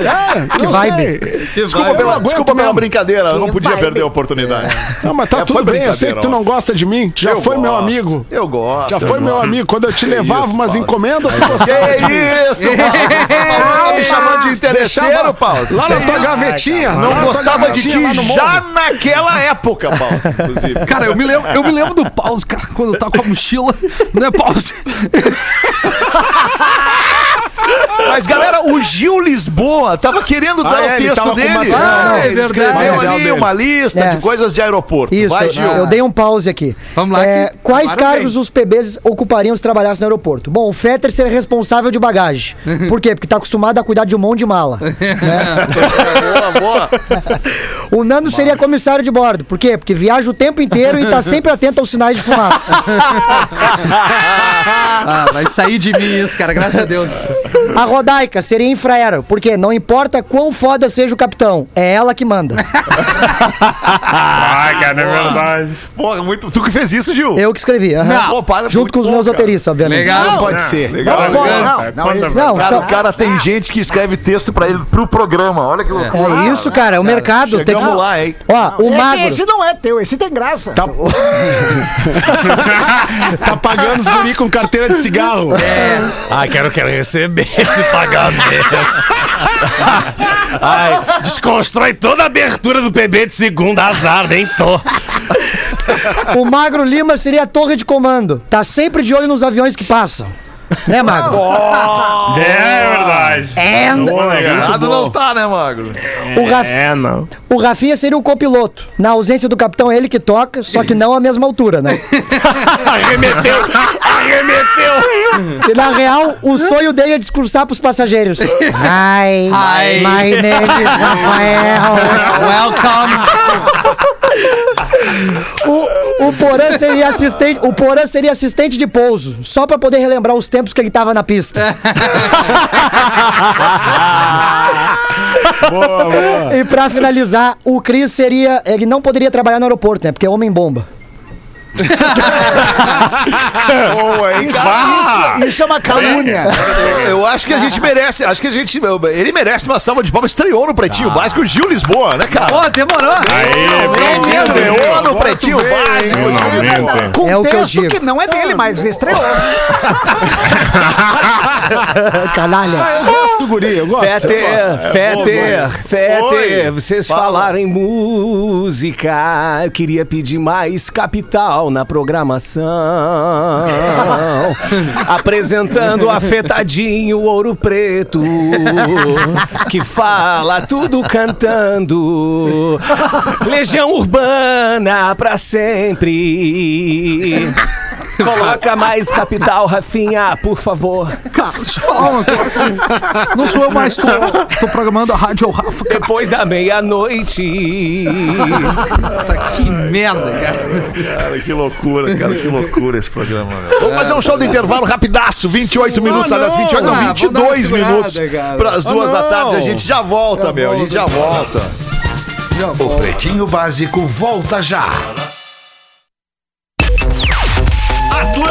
É, que vibe. Desculpa Eu pela, não desculpa pela brincadeira, eu não Que podia vibe. perder a oportunidade. Não, mas tá É, tudo bem. Eu sei que tu não gosta de mim. Tu já Eu foi meu gosto, amigo. Eu gosto. Já foi meu gosto. amigo. Quando eu te Que levava isso, umas encomendas, tu Que gostava. isso, Paulo? Me chamando de interesseiro, Paulo? Lá na Que tua gavetinha. Não gostava de ti já naquela época, Paulo, inclusive. Cara, eu me lembro, eu me lembro do pause, cara, quando tava com a mochila, né, pause? Mas, galera, o Gil Lisboa tava querendo dar Ah, é, o ele texto dele. Ah, é verdade. escreveu Material ali dele. uma lista É. de coisas de aeroporto. Isso, Vai, eu- Gil. eu dei um pause aqui. Vamos lá É, que quais agora cargos vem. os PBs ocupariam se trabalhassem no aeroporto? Bom, o Fetter seria responsável de bagagem. Por quê? Porque tá acostumado a cuidar de um monte de mala. boa, boa. O Nando seria comissário de bordo. Por quê? Porque viaja o tempo inteiro e tá sempre atento aos sinais de fumaça. Ah, vai sair de mim isso, cara, graças a Deus. A Rodaica seria infraero. Por quê? Não importa quão foda seja o capitão, é ela que manda. Ah, cara, é verdade. Porra, muito... Tu que fez isso, Gil? Eu que escrevi. aham. Pô, para, Junto com os bom, meus cara. roteiristas, obviamente. Legal. Não pode ser. Legal. Não, legal. não, não, ele- pra- Não, Cara, só- cara tem gente que escreve texto pra ele pro programa. Olha que loucura. é isso, cara. É o mercado. Tem que... Chegamos lá, hein? Ó, o Esse- magro. Esse não é teu, esse tem graça. Tá... tá pagando os guri com carteira de cigarro. Ai, quero, quero receber esse pagamento. Ai, desconstrói toda a abertura do PB de segunda, azar, nem tô. O Magro Lima seria a torre de comando. Tá sempre de olho nos aviões que passam. Né, Magro? É verdade. É, Não vou negar. Errado não tá, né, Magro? O, Raf... É, não. o Rafinha seria o copiloto. Na ausência do capitão, é ele que toca, só que não à mesma altura, né? Arremeteu, arremeteu. E na real, o sonho dele é discursar pros passageiros. Hi, Hi. my name is Rafael. Welcome. O, o Porã seria assistente, o Porã seria assistente de pouso, só pra poder relembrar os tempos que ele tava na pista. Boa, boa. E pra finalizar, o Cris seria, ele não poderia trabalhar no aeroporto, né? Porque é homem bomba. Boa, hein, Isso, isso, isso é uma calúnia. Eu acho que a gente merece, acho que a gente, ele merece uma salva de palmas. Estreou no Pretinho Básico o Gil Lisboa, né, cara? Pô, demorou. Aí, bem Estreou no Pretinho Básico. Gil Lisboa. Finalmente. Com É o que eu texto digo. que não é dele, mas estreou. Canalha. Ah, eu gosto do guri, eu gosto. eu gosto. Feter, Feter, Feter, Oi. vocês Fala. falaram em música. Eu queria pedir mais capital na programação. Apresentando afetadinho ouro preto, que fala tudo cantando. Legião urbana pra sempre. Coloca mais capital, Rafinha, por favor. Cara, falar uma coisa. Não sou eu mais, tô, tô programando a Rádio Rafa, cara. Depois da meia-noite. Que merda, cara. Cara, que loucura, cara, que loucura esse programa. meu. Vamos fazer um show de intervalo rapidaço, 28 minutos, aliás, 28 não, Ah, vamos dar uma 22 segurada, minutos cara. para as duas Ah, da tarde. A gente já volta, Já meu, a gente já volta. Já O volto. Pretinho Básico volta já.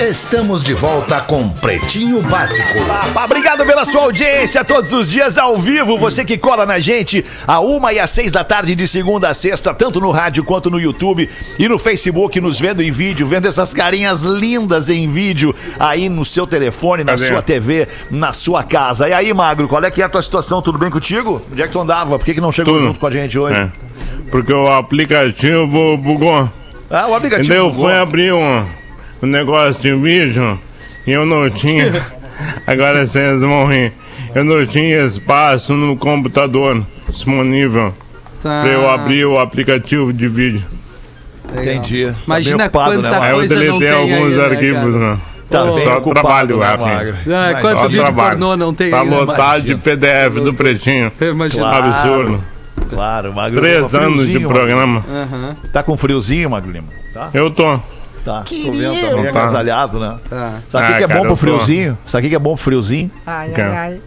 Estamos de volta com Pretinho Básico. Obrigado pela sua audiência todos os dias ao vivo. Você que cola na gente a uma e às seis da tarde de segunda a sexta, tanto no rádio quanto no YouTube e no Facebook, nos vendo em vídeo, vendo essas carinhas lindas em vídeo aí no seu telefone, na Cadê? sua TV, na sua casa. E aí, Magro, qual é que é a tua situação? Tudo bem contigo? Onde é que tu andava? Por que, que não chegou Tudo. junto com a gente hoje? É. Porque o aplicativo bugou. Ah, o aplicativo. Entendeu? bugou. Foi abrir um, um negócio de vídeo e eu não tinha. Agora vocês vão rir. Eu não tinha espaço no computador disponível Tá. pra eu abrir o aplicativo de vídeo. Legal. Entendi. Tá Imagina bem ocupado, quanta né, Aí eu coisa não deletei tem alguns aí, né, arquivos, né? Tá bem Só ocupado, trabalho, né, Rafinha. Ah, quanto Só vídeo trabalho. pornô não tem Tá aí, né? lotado de PDF do Pretinho. Imagina. Claro. Absurdo. Claro, Magro. Três Tá anos de programa. Aham. Tá com friozinho, Magro Lima? Tá? Eu tô. Tá. Tô vendo também, Tá. agasalhado, né? Tá. Sabe o que Ah, que é cara, bom pro tô- friozinho? Sabe o que que é bom pro friozinho? Ai, ai, ai.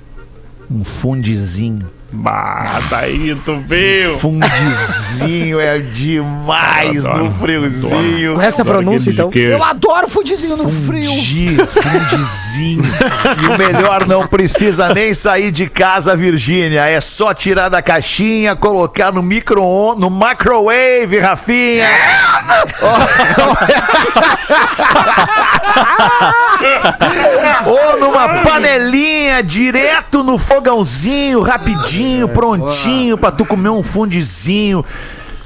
Um fundizinho. Bah, daí tu viu. Fundizinho é demais Adoro, no friozinho. Com essa pronúncia, então. Eu adoro fudizinho no frio. Fundi, fundizinho. e o melhor, não precisa nem sair de casa, Virgínia. É só tirar da caixinha, colocar no micro no microwave, Rafinha. Ou numa panelinha, direto no fogãozinho, rapidinho, prontinho, pra tu comer um fundizinho.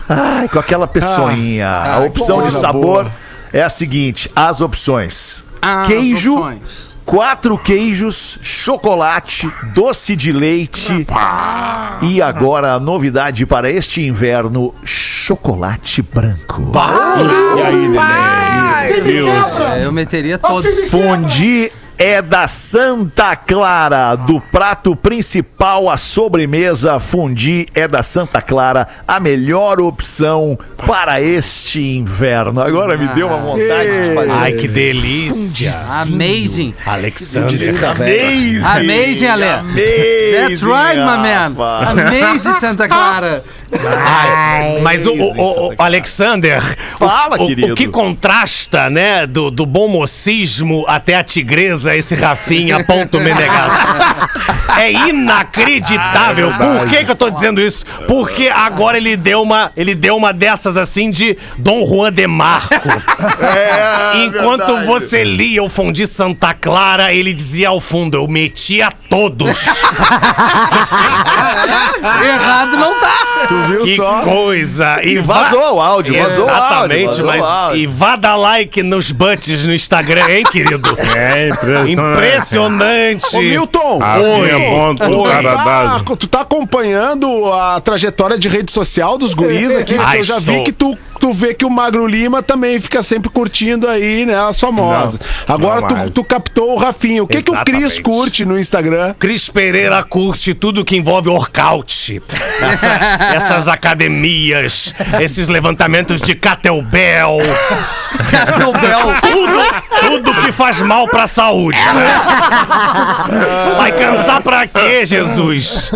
Ai, com aquela peçonhinha. a opção de sabor boa. é a seguinte: as opções: Ah, queijo, opções. quatro queijos, chocolate, doce de leite. E agora a novidade para este inverno: chocolate branco. E aí, neném? Deus. É, eu meteria todos. Fundi é da Santa Clara, do prato principal à sobremesa, fundi é da Santa Clara, a melhor opção para este inverno. Agora me deu uma vontade de fazer. Ai, que delícia. Amazing. Alexander. Amazing! Amazing, Ale. Amazing, That's right, my man. Amazing, Santa Clara. Ai, mas o, o- o- o Alexander, Fala, o, o- querido. o que contrasta, né, do, do bom mocismo até a tigresa, esse Rafinha ponto Menegaso. É inacreditável. Por que, que eu tô dizendo isso? Porque agora ele deu uma, ele deu uma dessas assim de Dom Juan de Marco. É, Enquanto verdade. você lia o Fundi Santa Clara, ele dizia ao fundo: Eu meti a todos. Errado não tá. Tu viu que só? coisa! E Vazou o áudio, vazou o áudio. Exatamente, mas o áudio. e vá dar like nos butts no Instagram, hein, querido? É impressionante. Impressionante! Ô, Milton! Oi. do Oi. Caradásio. Ah, tu tá acompanhando a trajetória de rede social dos guris aqui? Ah, Porque eu já estou. vi que tu, tu vê que o Magro Lima também fica sempre curtindo aí, né, as famosas. Não, Agora não tu, tu captou o Rafinha. O que, que o Cris curte no Instagram? Cris Pereira curte tudo que envolve workout. Essa- essas academias, esses levantamentos de kettlebell, Nobel. tudo, tudo que faz mal pra saúde. Né? Vai cansar pra quê, Jesus?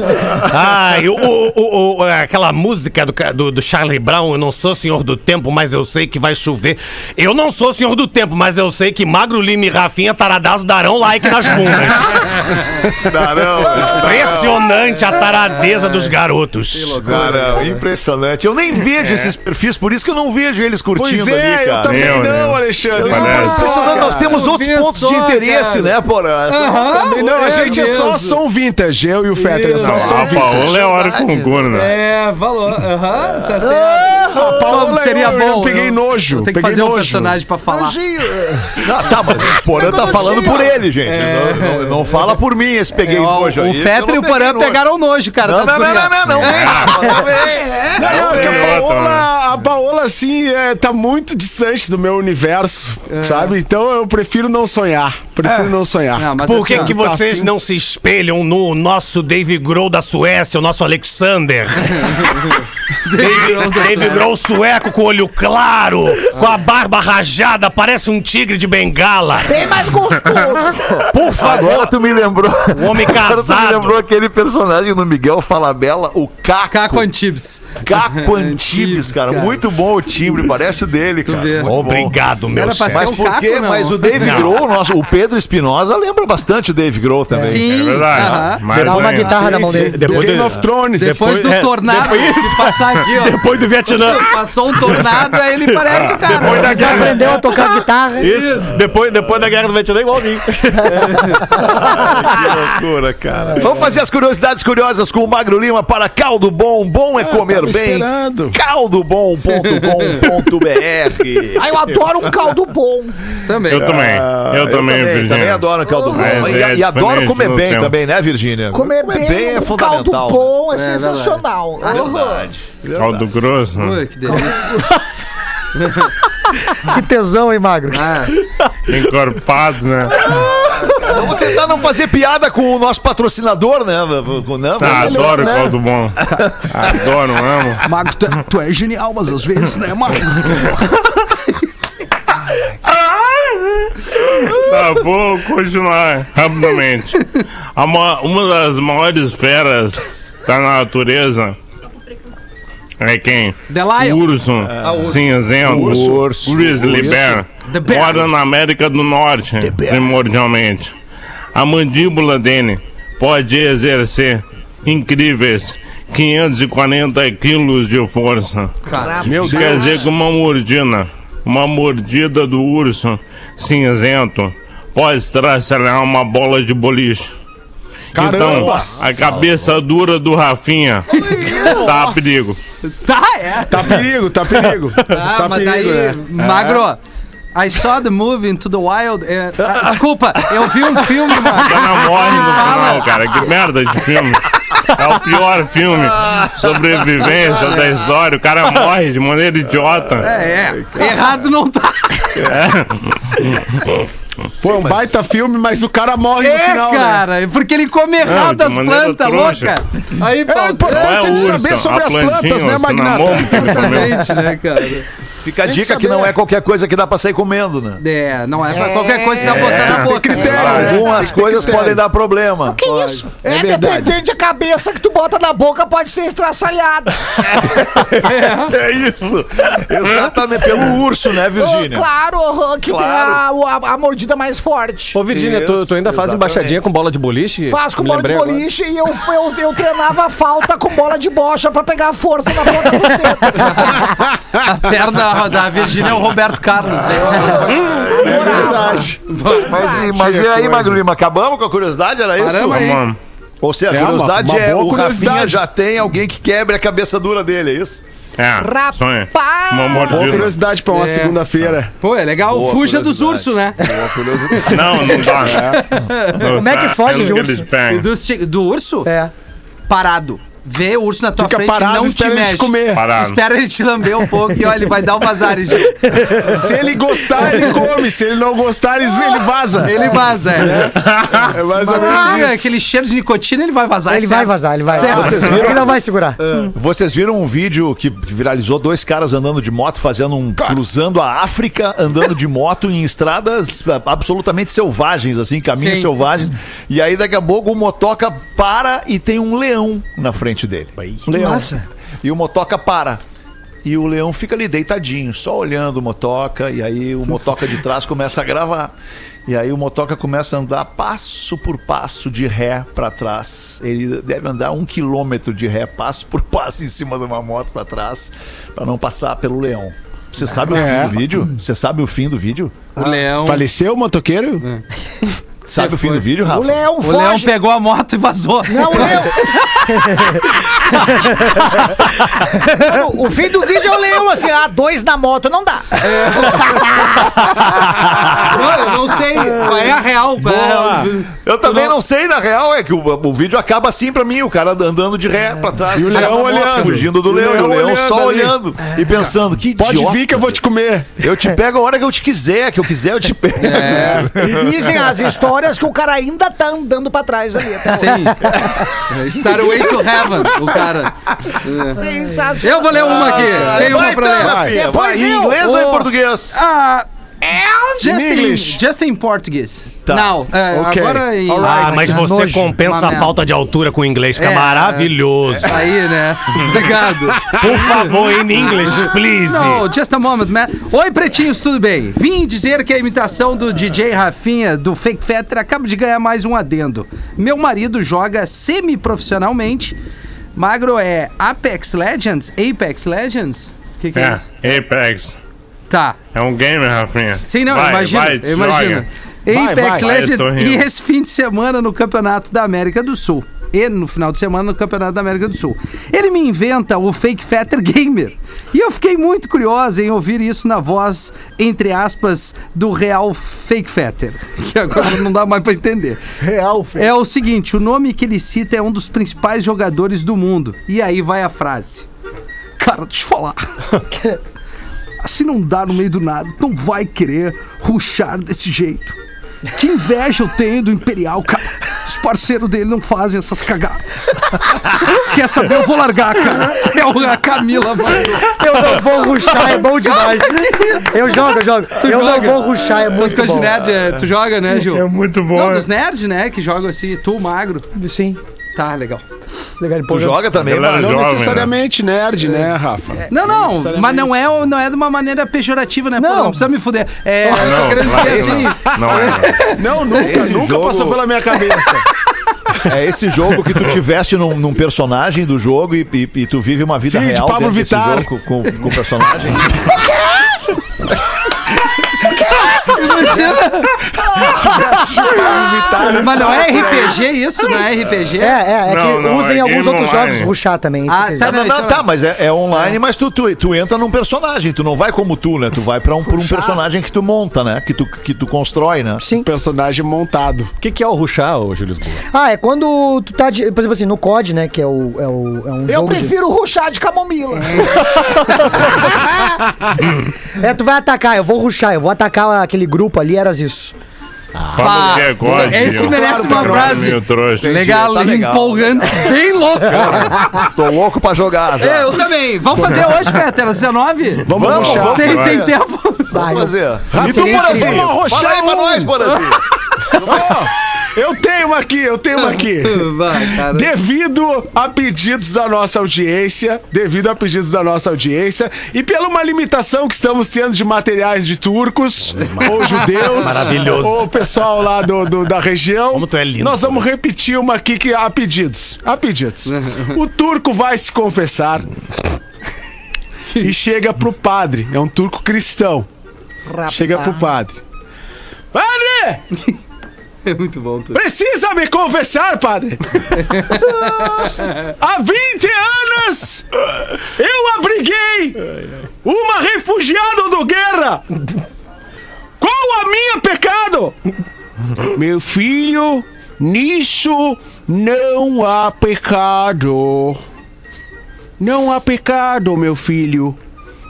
Ai, o, o- o- aquela música do, do, do Charlie Brown, eu não sou senhor do tempo, mas eu sei que vai chover. Eu não sou senhor do tempo, mas eu sei que Magro Lima e Rafinha Taradazo darão like nas bundas. Impressionante a taradeza dos garotos. Cara, impressionante. Eu nem vejo esses perfis, por isso que eu não vejo eles curtindo Pois é, ali, eu cara. também Eu, não, né? Alexandre. Não, Parece. impressionante, nós temos Eu outros pontos só, de interesse, cara. né, porra? Também não, a É gente é só mesmo. som vintage, eu e o Fetter, é só Não, som a vintage. Paola é hora concurso, né? É, valor. Aham, tá certo. A Paola, Como seria eu, bom. eu peguei nojo. Tem que peguei fazer um nojo. personagem pra falar. Não, tá, mas o Porã tá falando por ele, gente. Não, não- não fala por mim esse peguei É, ó, nojo aí. o Fetter e o Porã pegaram nojo, cara. Não, das não, não, gurias. não, não, não, vem, Rafa, não vem. Não, não, que a É, Paola, a Paola, assim, é, tá muito distante do meu universo, sabe? Então eu prefiro não sonhar. Prefiro não sonhar. Não, mas Por que, assim, que ó, vocês assim. não se espelham no nosso Dave Grohl da Suécia, o nosso Alexander? Dave, Grohl sueco com olho claro, com a barba rajada, parece um tigre de bengala. bem mais gostoso. Por favor, Agora tu me lembrou. o homem Agora tu me casado. lembrou aquele personagem no Miguel Falabella, o Caco. Caco Antibes. Caco Antibes, cara. cara. Muito bom o timbre, parece o dele, cara. vê. Muito bom. Obrigado, meu Era chefe. Mas por quê? Mas o Dave. Grohl, nosso, o Pedro Espinosa, lembra bastante o Dave Grohl também. Sim. É verdade. aham. Mas Dá uma guitarra na mão dele. Do Depois Game do- of Thrones. Depois, do é, tornado que passar aqui, ó. Depois do Vietnã. Passou um tornado, aí ele parece o cara. Depois da Você guerra. aprendeu a tocar guitarra. Isso. Depois, depois da guerra do Vietnã, igualzinho. Que loucura, cara. Vamos fazer as curiosidades curiosas com o Magro Lima para Caldo Bom. Bom é comer tava bem. esperando. Caldobom.com.br Ai, eu adoro um caldo bom. Também. Eu também. Eu também, Virgínia. também adoro caldo bom. Mas E, é e adoro comer bem tempo. também, né, Virgínia? Comer bem, é um caldo fundamental. bom é, É verdade. sensacional. Aham. Verdade. Caldo grosso. Ui, que delícia. Que tesão, hein, Magro? Ah, Encorpado, né? Vamos tentar não fazer piada com o nosso patrocinador, né? Não, Ah, melhor, adoro né? caldo bom. Adoro, amo. Magro, tu, tu é genial, mas às vezes, né, Magro? Tá, vou continuar rapidamente. A ma- uma das maiores feras da natureza é quem? The Lion. O urso cinzento. Urso. Urso. Grizzly Bear. The Bear. Mora na América do Norte, primordialmente. A mandíbula dele pode exercer incríveis 540 quilos de força. Meu Isso quer dizer que uma mordida, uma mordida do urso cinzento pode estraçalhar uma bola de boliche. Caramba. Então, a cabeça dura do Rafinha tá a perigo. Tá, é. Tá perigo, tá perigo. Ah, tá mas perigo, daí, né? Magro, I saw the movie Into the Wild. and- ah, desculpa, eu vi um filme, O Magro. cara morre no final, cara. Que merda de filme. É o pior filme. Sobrevivência da história. O cara morre de maneira idiota. É, é. Errado não tá. Foi um baita filme, mas o cara morre no É, final, né? cara, porque ele come errado as plantas, louca. Aí, É Não é você o de saber sobre a as plantas, né, Magnata? exatamente, né, cara? Fica a que dica que não é qualquer coisa que dá pra sair comendo, né? É, não é pra qualquer coisa que dá botar na boca. critério, né? Algumas coisas podem dar problema. Que isso? É, verdade. dependente da cabeça que tu bota na boca, pode ser estraçalhada. É isso. Exatamente. Pelo urso, né, Oh, Virgínia? claro, aham, que Claro. tem a, a- a mordida mais forte. Ô, Virgínia, tu, tu ainda faz embaixadinha com bola de boliche? Faço com bola de boliche e eu, eu, eu treinava a falta com bola de bocha pra pegar força na ponta do dedo. A perna da Virgínia é o Roberto Carlos. né? É verdade. Mas, e- mas e aí, Magro Lima, acabamos com a curiosidade? Era isso? Paramos aí. Mano, Ou seja, a É, uma- curiosidade uma é boa o Rafinha curiosidade. já tem alguém que quebre a cabeça dura dele, é isso? é. Rapaz! Uma Boa mordida. curiosidade pra uma É. segunda-feira. Pô, é legal. Boa Fuja dos ursos, né? Não, não dá. Não Como é que sabe foge de urso? do, do urso? É. Parado. Vê o urso na tua Fica frente parado, não te espera ele mexe. te comer. Parado. Espera ele te lamber um pouco e olha, ele vai dar o vazares. Se ele gostar, ele come. Se ele não gostar, ele ele vaza. Ele vaza, é. né? É mais ou Ah, menos isso. aquele cheiro de nicotina, ele vai vazar. Ele é vai vazar, ele vai. Certo. Vocês viram? Ele não vai segurar. Vocês viram um vídeo que viralizou dois caras andando de moto, fazendo um. cruzando a África, andando de moto em estradas ah, absolutamente selvagens, assim, caminhos Sim. selvagens. E aí daqui a pouco o motoca para e tem um leão na frente dele. Que massa. E o motoca para. E o leão fica ali deitadinho, só olhando o motoca. E aí o motoca de trás começa a gravar. E aí o motoca começa a andar passo por passo de ré pra trás. Ele deve andar um quilômetro de ré, passo por passo em cima de uma moto pra trás, pra não passar pelo leão. Você sabe o É. fim do vídeo? Você sabe o fim do vídeo? O leão. Faleceu o motoqueiro? Sabe o fim do vídeo, Rafa? O leão O leão foge. pegou a moto e vazou. Não, o leão. o, o fim do vídeo é o leão, assim, ah, dois na moto, não dá. Não, eu não sei qual é a real. é Eu também não sei, na real, é que o, o vídeo acaba assim pra mim, o cara andando de ré pra trás. E o leão moto, olhando. Fugindo do leão, e o leão olhando só ali. olhando e pensando, que Pode idiota. vir que eu vou te comer. Eu te pego a hora que eu te quiser, que eu quiser eu te pego. E dizem as histórias que o cara ainda tá andando pra trás ali. Sim. Starway to Heaven, o cara. É. Sensacional. Eu vou ler uma aqui. Tem uma pra ler. Depois em inglês ou em português? Ah, just in, English. just in Portuguese. Tá. Não, é, Ok. agora em... Ah, mas Tá você nojo. compensa Uma a merda. falta de altura com o inglês, fica É, maravilhoso. Aí, né? Obrigado. Por favor, in English, please. No, just a moment, man. Oi, pretinhos, tudo bem? Vim dizer que a imitação do DJ Rafinha do Fake Fetter acaba de ganhar mais um adendo. Meu marido joga semi-profissionalmente. Magro é Apex Legends? Apex Legends? O que, que é. isso? É, Apex. Tá. É um gamer, Rafinha. Sim, não, Vai, imagina. vai, imagina. Vai, Apex vai. Legends e esse fim de semana no Campeonato da América do Sul. e no final de semana no Campeonato da América do Sul. Ele me inventa o Fake Fetter Gamer. E eu fiquei muito curiosa em ouvir isso na voz, entre aspas, do real Fake Fetter. Que agora não dá mais pra entender. Real, filho. É o seguinte, o nome que ele cita é um dos principais jogadores do mundo. E aí vai a frase. Cara, deixa eu falar. Assim não dá no meio do nada. Não vai querer ruxar desse jeito. Que inveja eu tenho do Imperial, cara. Os parceiros dele não fazem essas cagadas. Quer saber? Eu vou largar, cara. É o- a Camila, mano. Eu não vou ruxar, é bom demais. Eu jogo, eu jogo. Tu eu joga? não vou ruxar, é muito bom. nerd, é, tu joga, né, Gil? É muito bom. Não, dos nerds, né? Que jogam assim, tu magro. Sim. Tá, legal. Legal, Tu joga também, mano? Não jovem, necessariamente nerd, né, Rafa? Não, não, necessariamente. mas não é, não é de uma maneira pejorativa, né? Pô, Não. não precisa me fuder. É, eu tô Não, querendo não é dizer assim. Não é. Não, nunca, Esse nunca jogo- passou pela minha cabeça. É esse jogo que tu tiveste num, num personagem do jogo e, e- e tu vive uma vida Sim, de real Pablo dentro desse Vittar. jogo com, com, com o personagem. Mas não é RPG isso? Não é RPG? É, é, é Não, que não, usa em é alguns outros online. jogos ruxar também. Ah, tá, Não, não, tá, mas é, é online, mas tu, tu, tu entra num personagem, tu não vai como tu, né? Tu vai pra um, por um personagem que tu monta, né? Que tu, que tu constrói, né? Sim. Personagem montado. O que, que é o ruxar, ô Júlio Lisboa? Ah, é quando tu tá, de, por exemplo assim, no COD, né, que é, o, é, o, é um Eu jogo de- prefiro ruxar de camomila. É, tu vai atacar, eu vou ruxar, eu vou atacar aquele grupo ali, eras isso. Fala o que é God. Esse merece uma frase. Legal, tá legal. empolgante, bem louco. Tô louco pra jogar. já. É, eu também. Vamos fazer hoje, às 19? Vamos, vamos, vamos Tem, fazer. tem tempo? Vai, Vamos fazer. Ah, E tu, incrível. Fala aí pra nós, Porazinho. Eu tenho uma aqui, eu tenho uma aqui. Vai, cara. Devido a pedidos da nossa audiência, devido a pedidos da nossa audiência e pela uma limitação que estamos tendo de materiais de turcos ou judeus, Maravilhoso. ou pessoal lá do, do- da região, Como tu é lindo, nós vamos repetir uma aqui que há pedidos, há pedidos. O turco vai se confessar e chega pro padre, é um turco cristão. Chega pro padre. Padre! É muito bom, tu. Precisa me confessar, padre! Há 20 anos eu abriguei uma refugiada do guerra! Qual a minha pecado? Meu filho, nisso não há pecado. Não há pecado, meu filho.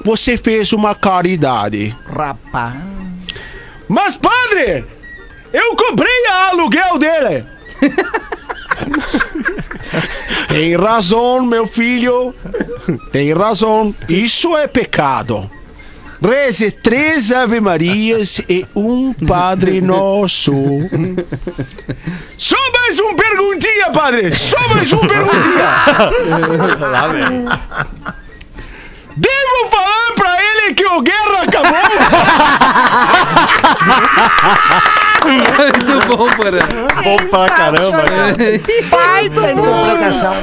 Você fez uma caridade. Rapaz. Mas, padre, eu cobrei a aluguel dele. Tem razão, meu filho. Tem razão. Isso é pecado. Reze três Ave Marias e um Padre Nosso. Só mais um perguntinha, padre. Só mais um perguntinha. Devo falar pra ele que o guerra acabou? Muito bom, Porã. Bom pra caramba. Baita interpretação.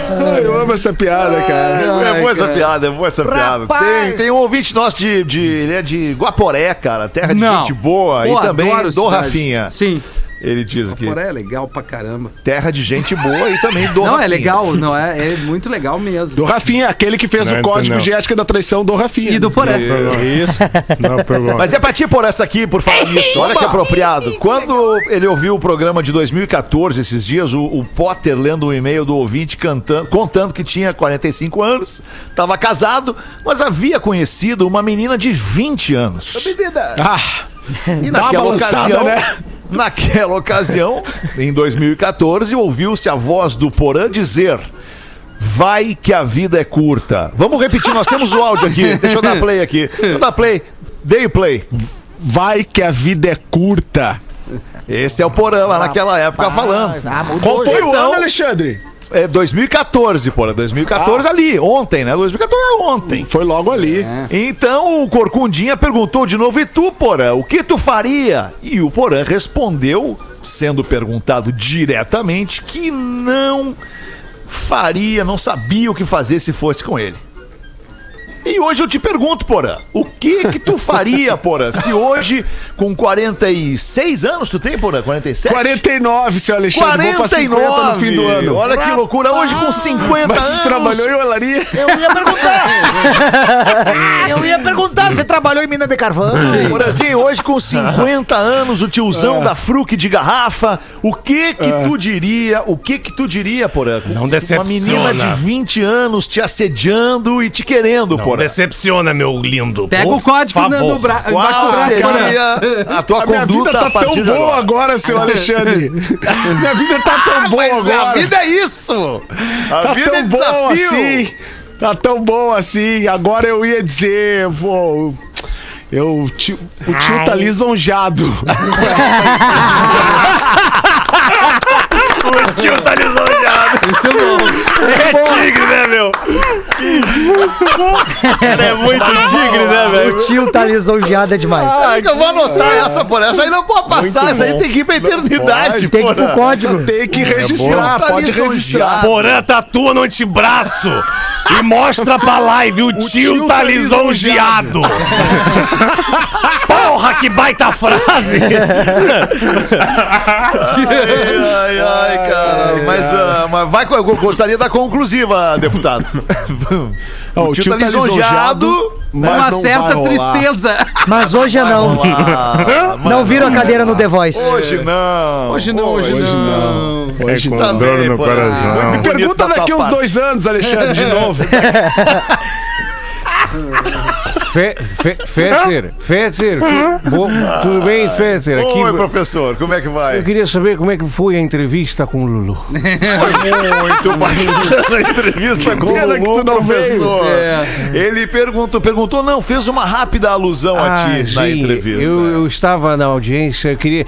Eu amo essa piada, cara. É boa essa piada, é boa essa piada. Rapaz. Tem, tem um ouvinte nosso de, de. Ele é de Guaporé, cara. Terra de Não. gente boa. Pô, e também do cidade. Rafinha. Sim. Ele diz aqui. Porã é legal pra caramba. Terra de gente boa e também do Não, Rafinha. é legal, não é? É muito legal mesmo. Do Rafinha, aquele que fez Não, o código não. de ética da traição do Rafinha. E do Porã. Isso. Não. Mas é pra ti por essa aqui, por falar nisso. Olha que apropriado. Quando ele ouviu o programa de 2014, esses dias, o, o Potter lendo um e-mail do ouvinte cantando, contando que tinha 45 anos, estava casado, mas havia conhecido uma menina de 20 anos. Ah, E naquela ocasião, né? Naquela ocasião, em 2014, ouviu-se a voz do Porã dizer: Vai que a vida é curta. Vamos repetir, nós temos o áudio aqui. Deixa eu dar play aqui. Deixa eu dar play. Dei o play. vai que a vida é curta. Esse é o Porã lá naquela época falando. Ah. Qual foi o Então- ano, Alexandre? É 2014, Porã. 2014 ali, ontem, né? 2014 é ontem. Foi logo ali. Então o Corcundinha perguntou de novo: E tu, Porã, o que tu faria? E o Porã respondeu, sendo perguntado diretamente, que não faria, não sabia o que fazer se fosse com ele. E hoje eu te pergunto, Porã, o que que tu faria, Porã, se hoje, com 46 anos, tu tem, Porã? 47? 49, seu Alexandre. Vou pra 50 49 no fim do ano. Olha que loucura, hoje com 50 Mas anos. tu trabalhou em olaria? Eu ia perguntar. Eu ia perguntar, você trabalhou em mina de carvão? Porazinho, hoje com 50 anos, o tiozão É. da Fruc de garrafa, o que que tu diria, o que que tu diria, Porã? Não Uma decepciona. menina de 20 anos te assediando e te querendo, Não Porã. decepciona, meu lindo. Pega Por o código favor. no bra... embaixo do braço, Porã. seria a tua A minha vida conduta tá tão de boa agora? agora, seu Alexandre. minha vida tá tão boa Mas agora. a vida é isso! A tá vida tão é bom desafio! assim. Tá tão bom assim. Agora eu ia dizer, pô. Eu, tio, o tio tá lisonjado. O tio tá lisonjado. Muito bom. É tigre, né, meu? Cara, é muito tigre, né, velho? O tio tá lisonjeado é demais. Ah, eu vou anotar essa, porra. Essa aí não pode passar, essa aí tem que ir pra eternidade, Tem que ir pro código. Tem que registrar, Tá pode registrar. Porã tatua no antebraço e mostra pra live. O, tio, tio tá tá lisonjeado. Porra, que baita frase! Ai, ai, cara. Mas, ah, mas vai, com- eu gostaria da conclusiva, deputado. Ó, o tio tá lisonjado, mas Uma certa tristeza. Mas hoje é não. Não viram a cadeira no The Voice. Hoje não. Hoje não, hoje, Hoje não. não. Hoje É não. dor bem, no coração. Pergunta daqui uns parte. dois anos, Alexandre, de novo. Fe, fe, tu- bo- tudo bem, Fetter? Aqui, Oi, professor, como é que vai? eu queria saber como é que foi a entrevista com o Lulu. Foi muito bacana a entrevista com o que Lulu, tu não professor. É. Ele perguntou, perguntou, não, fez uma rápida alusão a ti na sim, entrevista. Eu, eu estava na audiência, eu queria.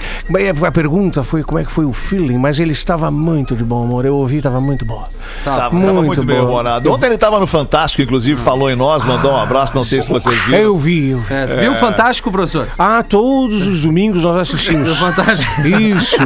A pergunta foi como é que foi o feeling, mas ele estava muito de bom humor. Eu ouvi, estava muito bom. Tava, tava muito muito bem humorado. Ontem ele tava no Fantástico, inclusive, falou em nós, mandou um abraço, não sei se vocês viram. Eu vi, eu vi. É, Viu o Fantástico, professor? Ah, todos os domingos nós assistimos. Viu o Fantástico? Isso.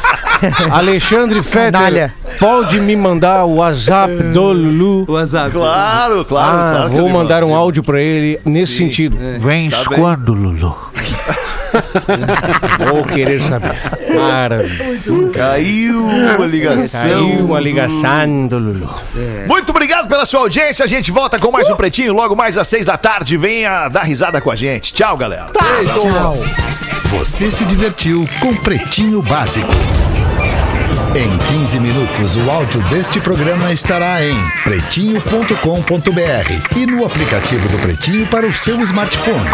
Alexandre Fetter, Canalha. pode me mandar o WhatsApp do Lulu? O WhatsApp. Claro, claro. Ah, claro vou mandar um áudio pra ele nesse sentido. Vens Tá bem. quando, Lulu? vou querer saber. Maravilha. Caiu a ligação. Caiu a ligação do Lulu. Muito obrigado pela sua audiência. A gente volta com mais um Pretinho logo mais às seis da tarde. Venha dar risada com a gente. Tchau, galera. Tchau. Você se divertiu com Pretinho Básico. Em 15 minutos, o áudio deste programa estará em pretinho.com.br e no aplicativo do Pretinho para o seu smartphone.